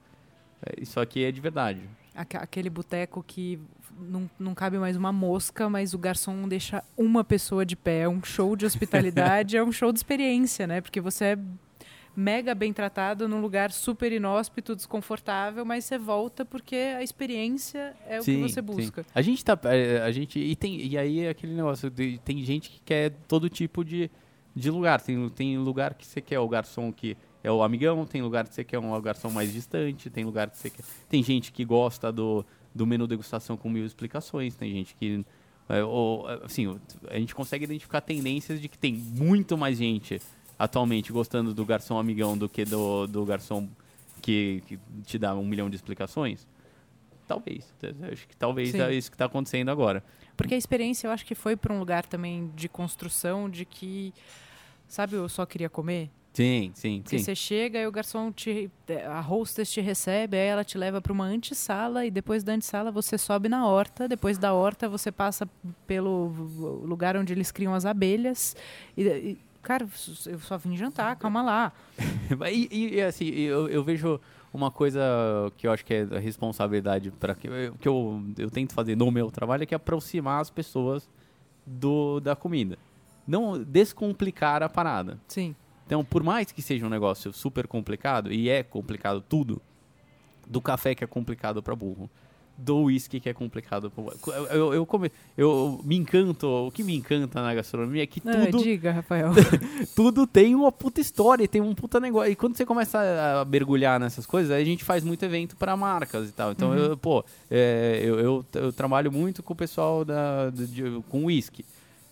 é, isso aqui é de verdade. Aquele boteco que não, não cabe mais uma mosca, mas o garçom deixa uma pessoa de pé. É um show de hospitalidade, é um show de experiência, né? Porque você é mega bem tratado num lugar super inóspito, desconfortável, mas você volta porque a experiência é o que você busca. A gente tá. é, A gente. E, tem, e aí é aquele negócio. de- tem gente que quer todo tipo de, de lugar. Tem, tem lugar que você quer o garçom que é o amigão, tem lugar que você quer um garçom mais distante, tem lugar que você quer. Tem gente que gosta do, do menu degustação com mil explicações, tem gente que. é, ou, assim, a gente consegue identificar tendências de que tem muito mais gente atualmente gostando do garçom amigão do que do, do garçom que, que te dá um milhão de explicações. Talvez. Acho que talvez Sim. é isso que está acontecendo agora. Porque a experiência eu acho que foi para um lugar também de construção de que, sabe, eu só queria comer. Sim, sim, Porque sim. você chega e o garçom te. A hostess te recebe, aí ela te leva para uma antessala e depois da antessala você sobe na horta. Depois da horta você passa pelo lugar onde eles criam as abelhas. E, e, cara, eu só vim jantar, calma lá. E, e, assim, eu, eu vejo uma coisa que eu acho que é a responsabilidade para que, eu- que eu, eu tento fazer no meu trabalho é que é aproximar as pessoas do, da comida. Não descomplicar a parada. Sim. Então, por mais que seja um negócio super complicado, e é complicado tudo, do café que é complicado para burro, do whisky que é complicado para eu, eu, eu, come- eu me encanto, o que me encanta na gastronomia é que Ah, tudo, diga, Rafael. tudo tem uma puta história, tem um puta negócio. E quando você começa a mergulhar nessas coisas, a gente faz muito evento para marcas e tal. Então, Uhum. eu, pô, é, eu, eu, trabalho muito com o pessoal da, de- com whisky.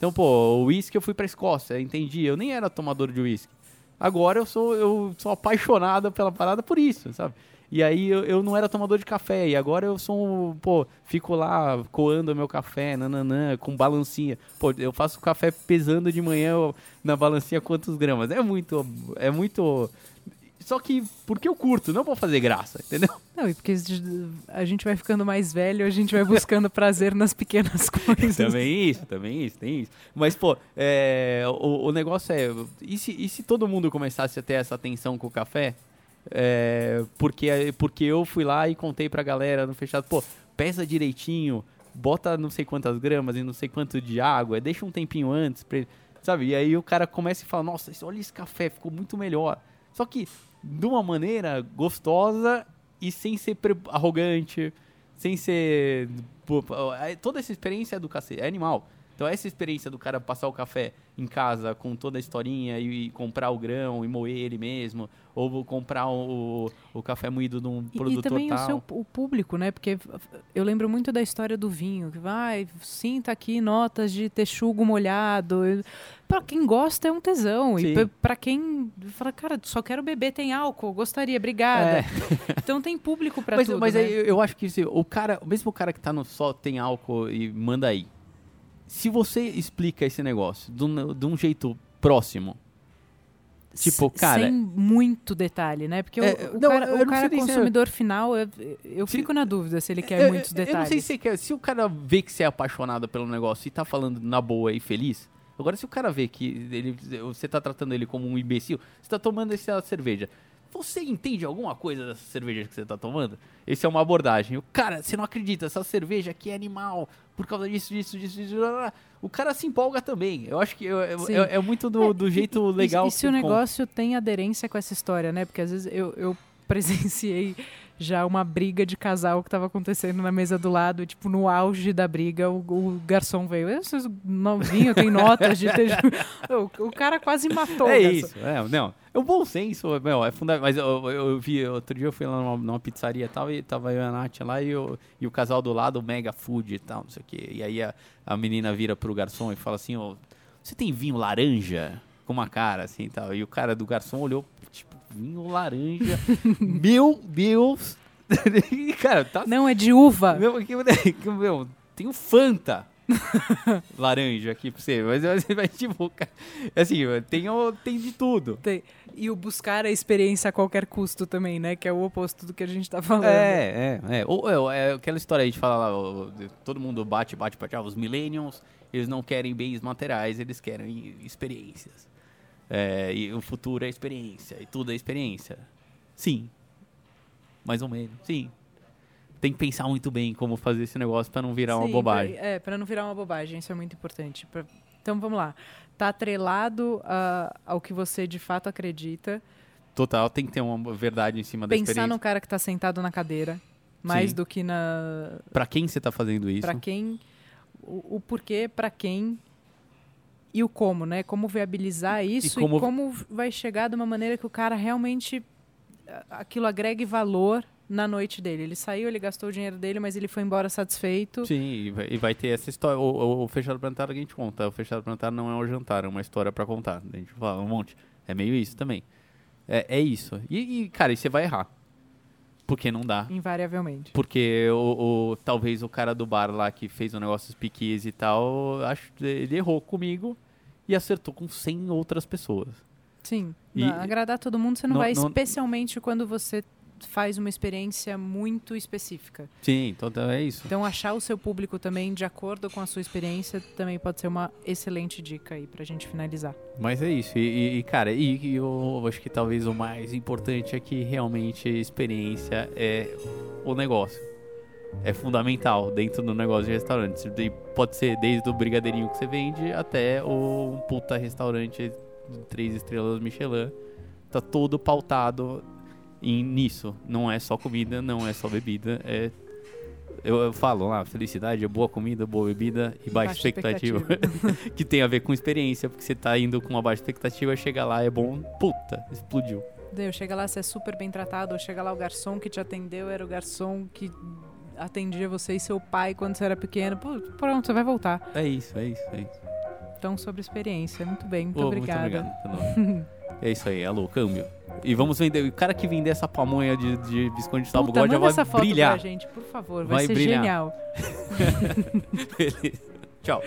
Então, pô, o whisky eu fui pra Escócia, entendi. Eu nem era tomador de whisky. Agora eu sou, eu sou apaixonado pela parada por isso, sabe? E aí eu, eu não era tomador de café, e agora eu sou, um, pô, fico lá coando meu café, nananã, com balancinha. Pô, eu faço café pesando de manhã na balancinha quantos gramas. É muito, é muito... Só que porque eu curto, não vou fazer graça, entendeu? Não, e porque a gente vai ficando mais velho, a gente vai buscando prazer nas pequenas coisas. Também isso, também isso, tem isso. Mas, pô, é, o, o negócio é. E se, e se todo mundo começasse a ter essa atenção com o café? É, porque, porque eu fui lá e contei pra galera no fechado, pô, pesa direitinho, bota não sei quantas gramas e não sei quanto de água, deixa um tempinho antes, pra ele, sabe? E aí o cara começa e fala, nossa, olha esse café, ficou muito melhor. Só que de uma maneira gostosa e sem ser arrogante, sem ser. é- Toda essa experiência é do cacete, é animal. Então essa experiência do cara passar o café em casa com toda a historinha e, e comprar o grão e moer ele mesmo, ou comprar o, o café moído de um E, produtor e também tal. o seu o público, né? Porque eu lembro muito da história do vinho, que vai, sinta aqui notas de texugo molhado. Pra quem gosta é um tesão. Sim. E pra- pra quem fala, cara, só quero beber, tem álcool, gostaria, obrigada. É. Então tem público pra mas tudo. mas né? eu, eu acho que se, o cara, mesmo o cara que tá no só tem álcool e manda aí. Se você explica esse negócio de um, de um jeito próximo, tipo, cara- Sem muito detalhe, né? Porque o- É, o, não, cara, o não cara sei nem se- consumidor final, eu, eu Se- fico na dúvida se ele quer eu, muitos eu- detalhes. Eu não sei se, quer- se o cara vê que você é apaixonado pelo negócio e tá falando na boa e feliz. Agora, se o cara vê que ele, você tá tratando ele como um imbecil, você tá tomando essa cerveja. Você entende alguma coisa dessa cerveja que você tá tomando? Essa é uma abordagem. O cara, você não acredita, essa cerveja aqui é animal, por causa disso, disso, disso, disso. blá, blá. O cara se empolga também. Eu acho que é, é- Sim. é- é muito do, É, do e- jeito e- legal E, que se o você conta. negócio tem aderência com essa história, né? Porque às vezes eu, eu presenciei já uma briga de casal que estava acontecendo na mesa do lado, e, tipo, no auge da briga, o, o garçom veio. Esses novinho, tem notas de ter... o, o cara quase matou É isso, é, não. É o bom senso, meu, é fundamental. Mas eu, eu, eu vi, outro dia eu fui lá numa, numa pizzaria e tal, e tava eu e a Nath lá, e, o e o casal do lado, o Mega Food e tal, não sei o quê. E aí a, a menina vira pro garçom e fala assim, ó, você tem vinho laranja? Com uma cara, assim, e tal. E o cara do garçom olhou, vinho laranja. Meu Deus! Cara, tá... Não, é de uva. Meu, que, meu, tem o Fanta laranja aqui pra você, mas você vai tipo, assim, tem, tem de tudo. Tem- E o buscar a experiência a qualquer custo também, né? Que é o oposto do que a gente tá falando. É, é, é. Ou, ou, é aquela história aí de falar lá, todo mundo bate, bate, bate, ah, os millennials, eles não querem bens materiais, eles querem experiências. É, e o futuro é experiência, e tudo é experiência. Sim. Mais ou menos, sim. Tem que pensar muito bem como fazer esse negócio pra não virar uma Sim, bobagem. pra- é, para não virar uma bobagem, isso é muito importante. Pra- então vamos lá. Tá atrelado a- ao que você de fato acredita. Total, tem que ter uma verdade em cima da Pensar experiência. no cara que tá sentado na cadeira, mais Sim. do que na Pra quem você tá fazendo isso? para quem o, o porquê, para quem e o como, né? Como viabilizar isso e como- como... vai chegar de uma maneira que o cara realmente aquilo agregue valor na noite dele. Ele saiu, ele gastou o dinheiro dele, mas ele foi embora satisfeito. Sim, e vai, e vai ter essa história. O, o, o Fechado Plantar a gente conta. O Fechado Plantar não é um jantar, é uma história pra contar. A gente fala um monte. É meio isso também. É, é isso. E, e, cara, e você vai errar. Porque não dá. Invariavelmente. Porque o, o- talvez o cara do bar lá que fez o negócio dos piquis e tal, acho, ele errou comigo e acertou com 100 outras pessoas. Sim, E- agradar todo mundo você não, Não- vai, não- especialmente quando você faz uma experiência muito específica. Sim, então é isso. Então achar o seu público também de acordo com a sua experiência também pode ser uma excelente dica aí pra gente finalizar. Mas é isso. E, e- cara, e, e eu acho que talvez o mais importante é que realmente a experiência é o negócio. É fundamental dentro do negócio de restaurante. E pode ser desde o brigadeirinho que você vende até o um puta restaurante de três estrelas Michelin. Tá todo pautado em, nisso. Não é só comida, não é só bebida. É eu, eu falo lá, felicidade é boa comida, boa bebida e baixa, Baixa expectativa. que tem a ver com experiência, porque você tá indo com uma baixa expectativa, chega lá, é bom, puta, explodiu. Deu, chega lá, você é super bem tratado, ou chega lá o garçom que te atendeu, era o garçom que atendia você e seu pai quando você era pequeno. Pô, pronto, você vai voltar. É isso, é isso, é isso. Então, sobre experiência. Muito bem, muito Ô, obrigada. Muito obrigado. é isso aí, alô, câmbio. E vamos vender. O cara que vender essa pamonha de, de Visconde de Sabugosa já vai essa foto brilhar. pra gente, por favor. Vai, Vai ser brilhar. genial. Beleza. Tchau.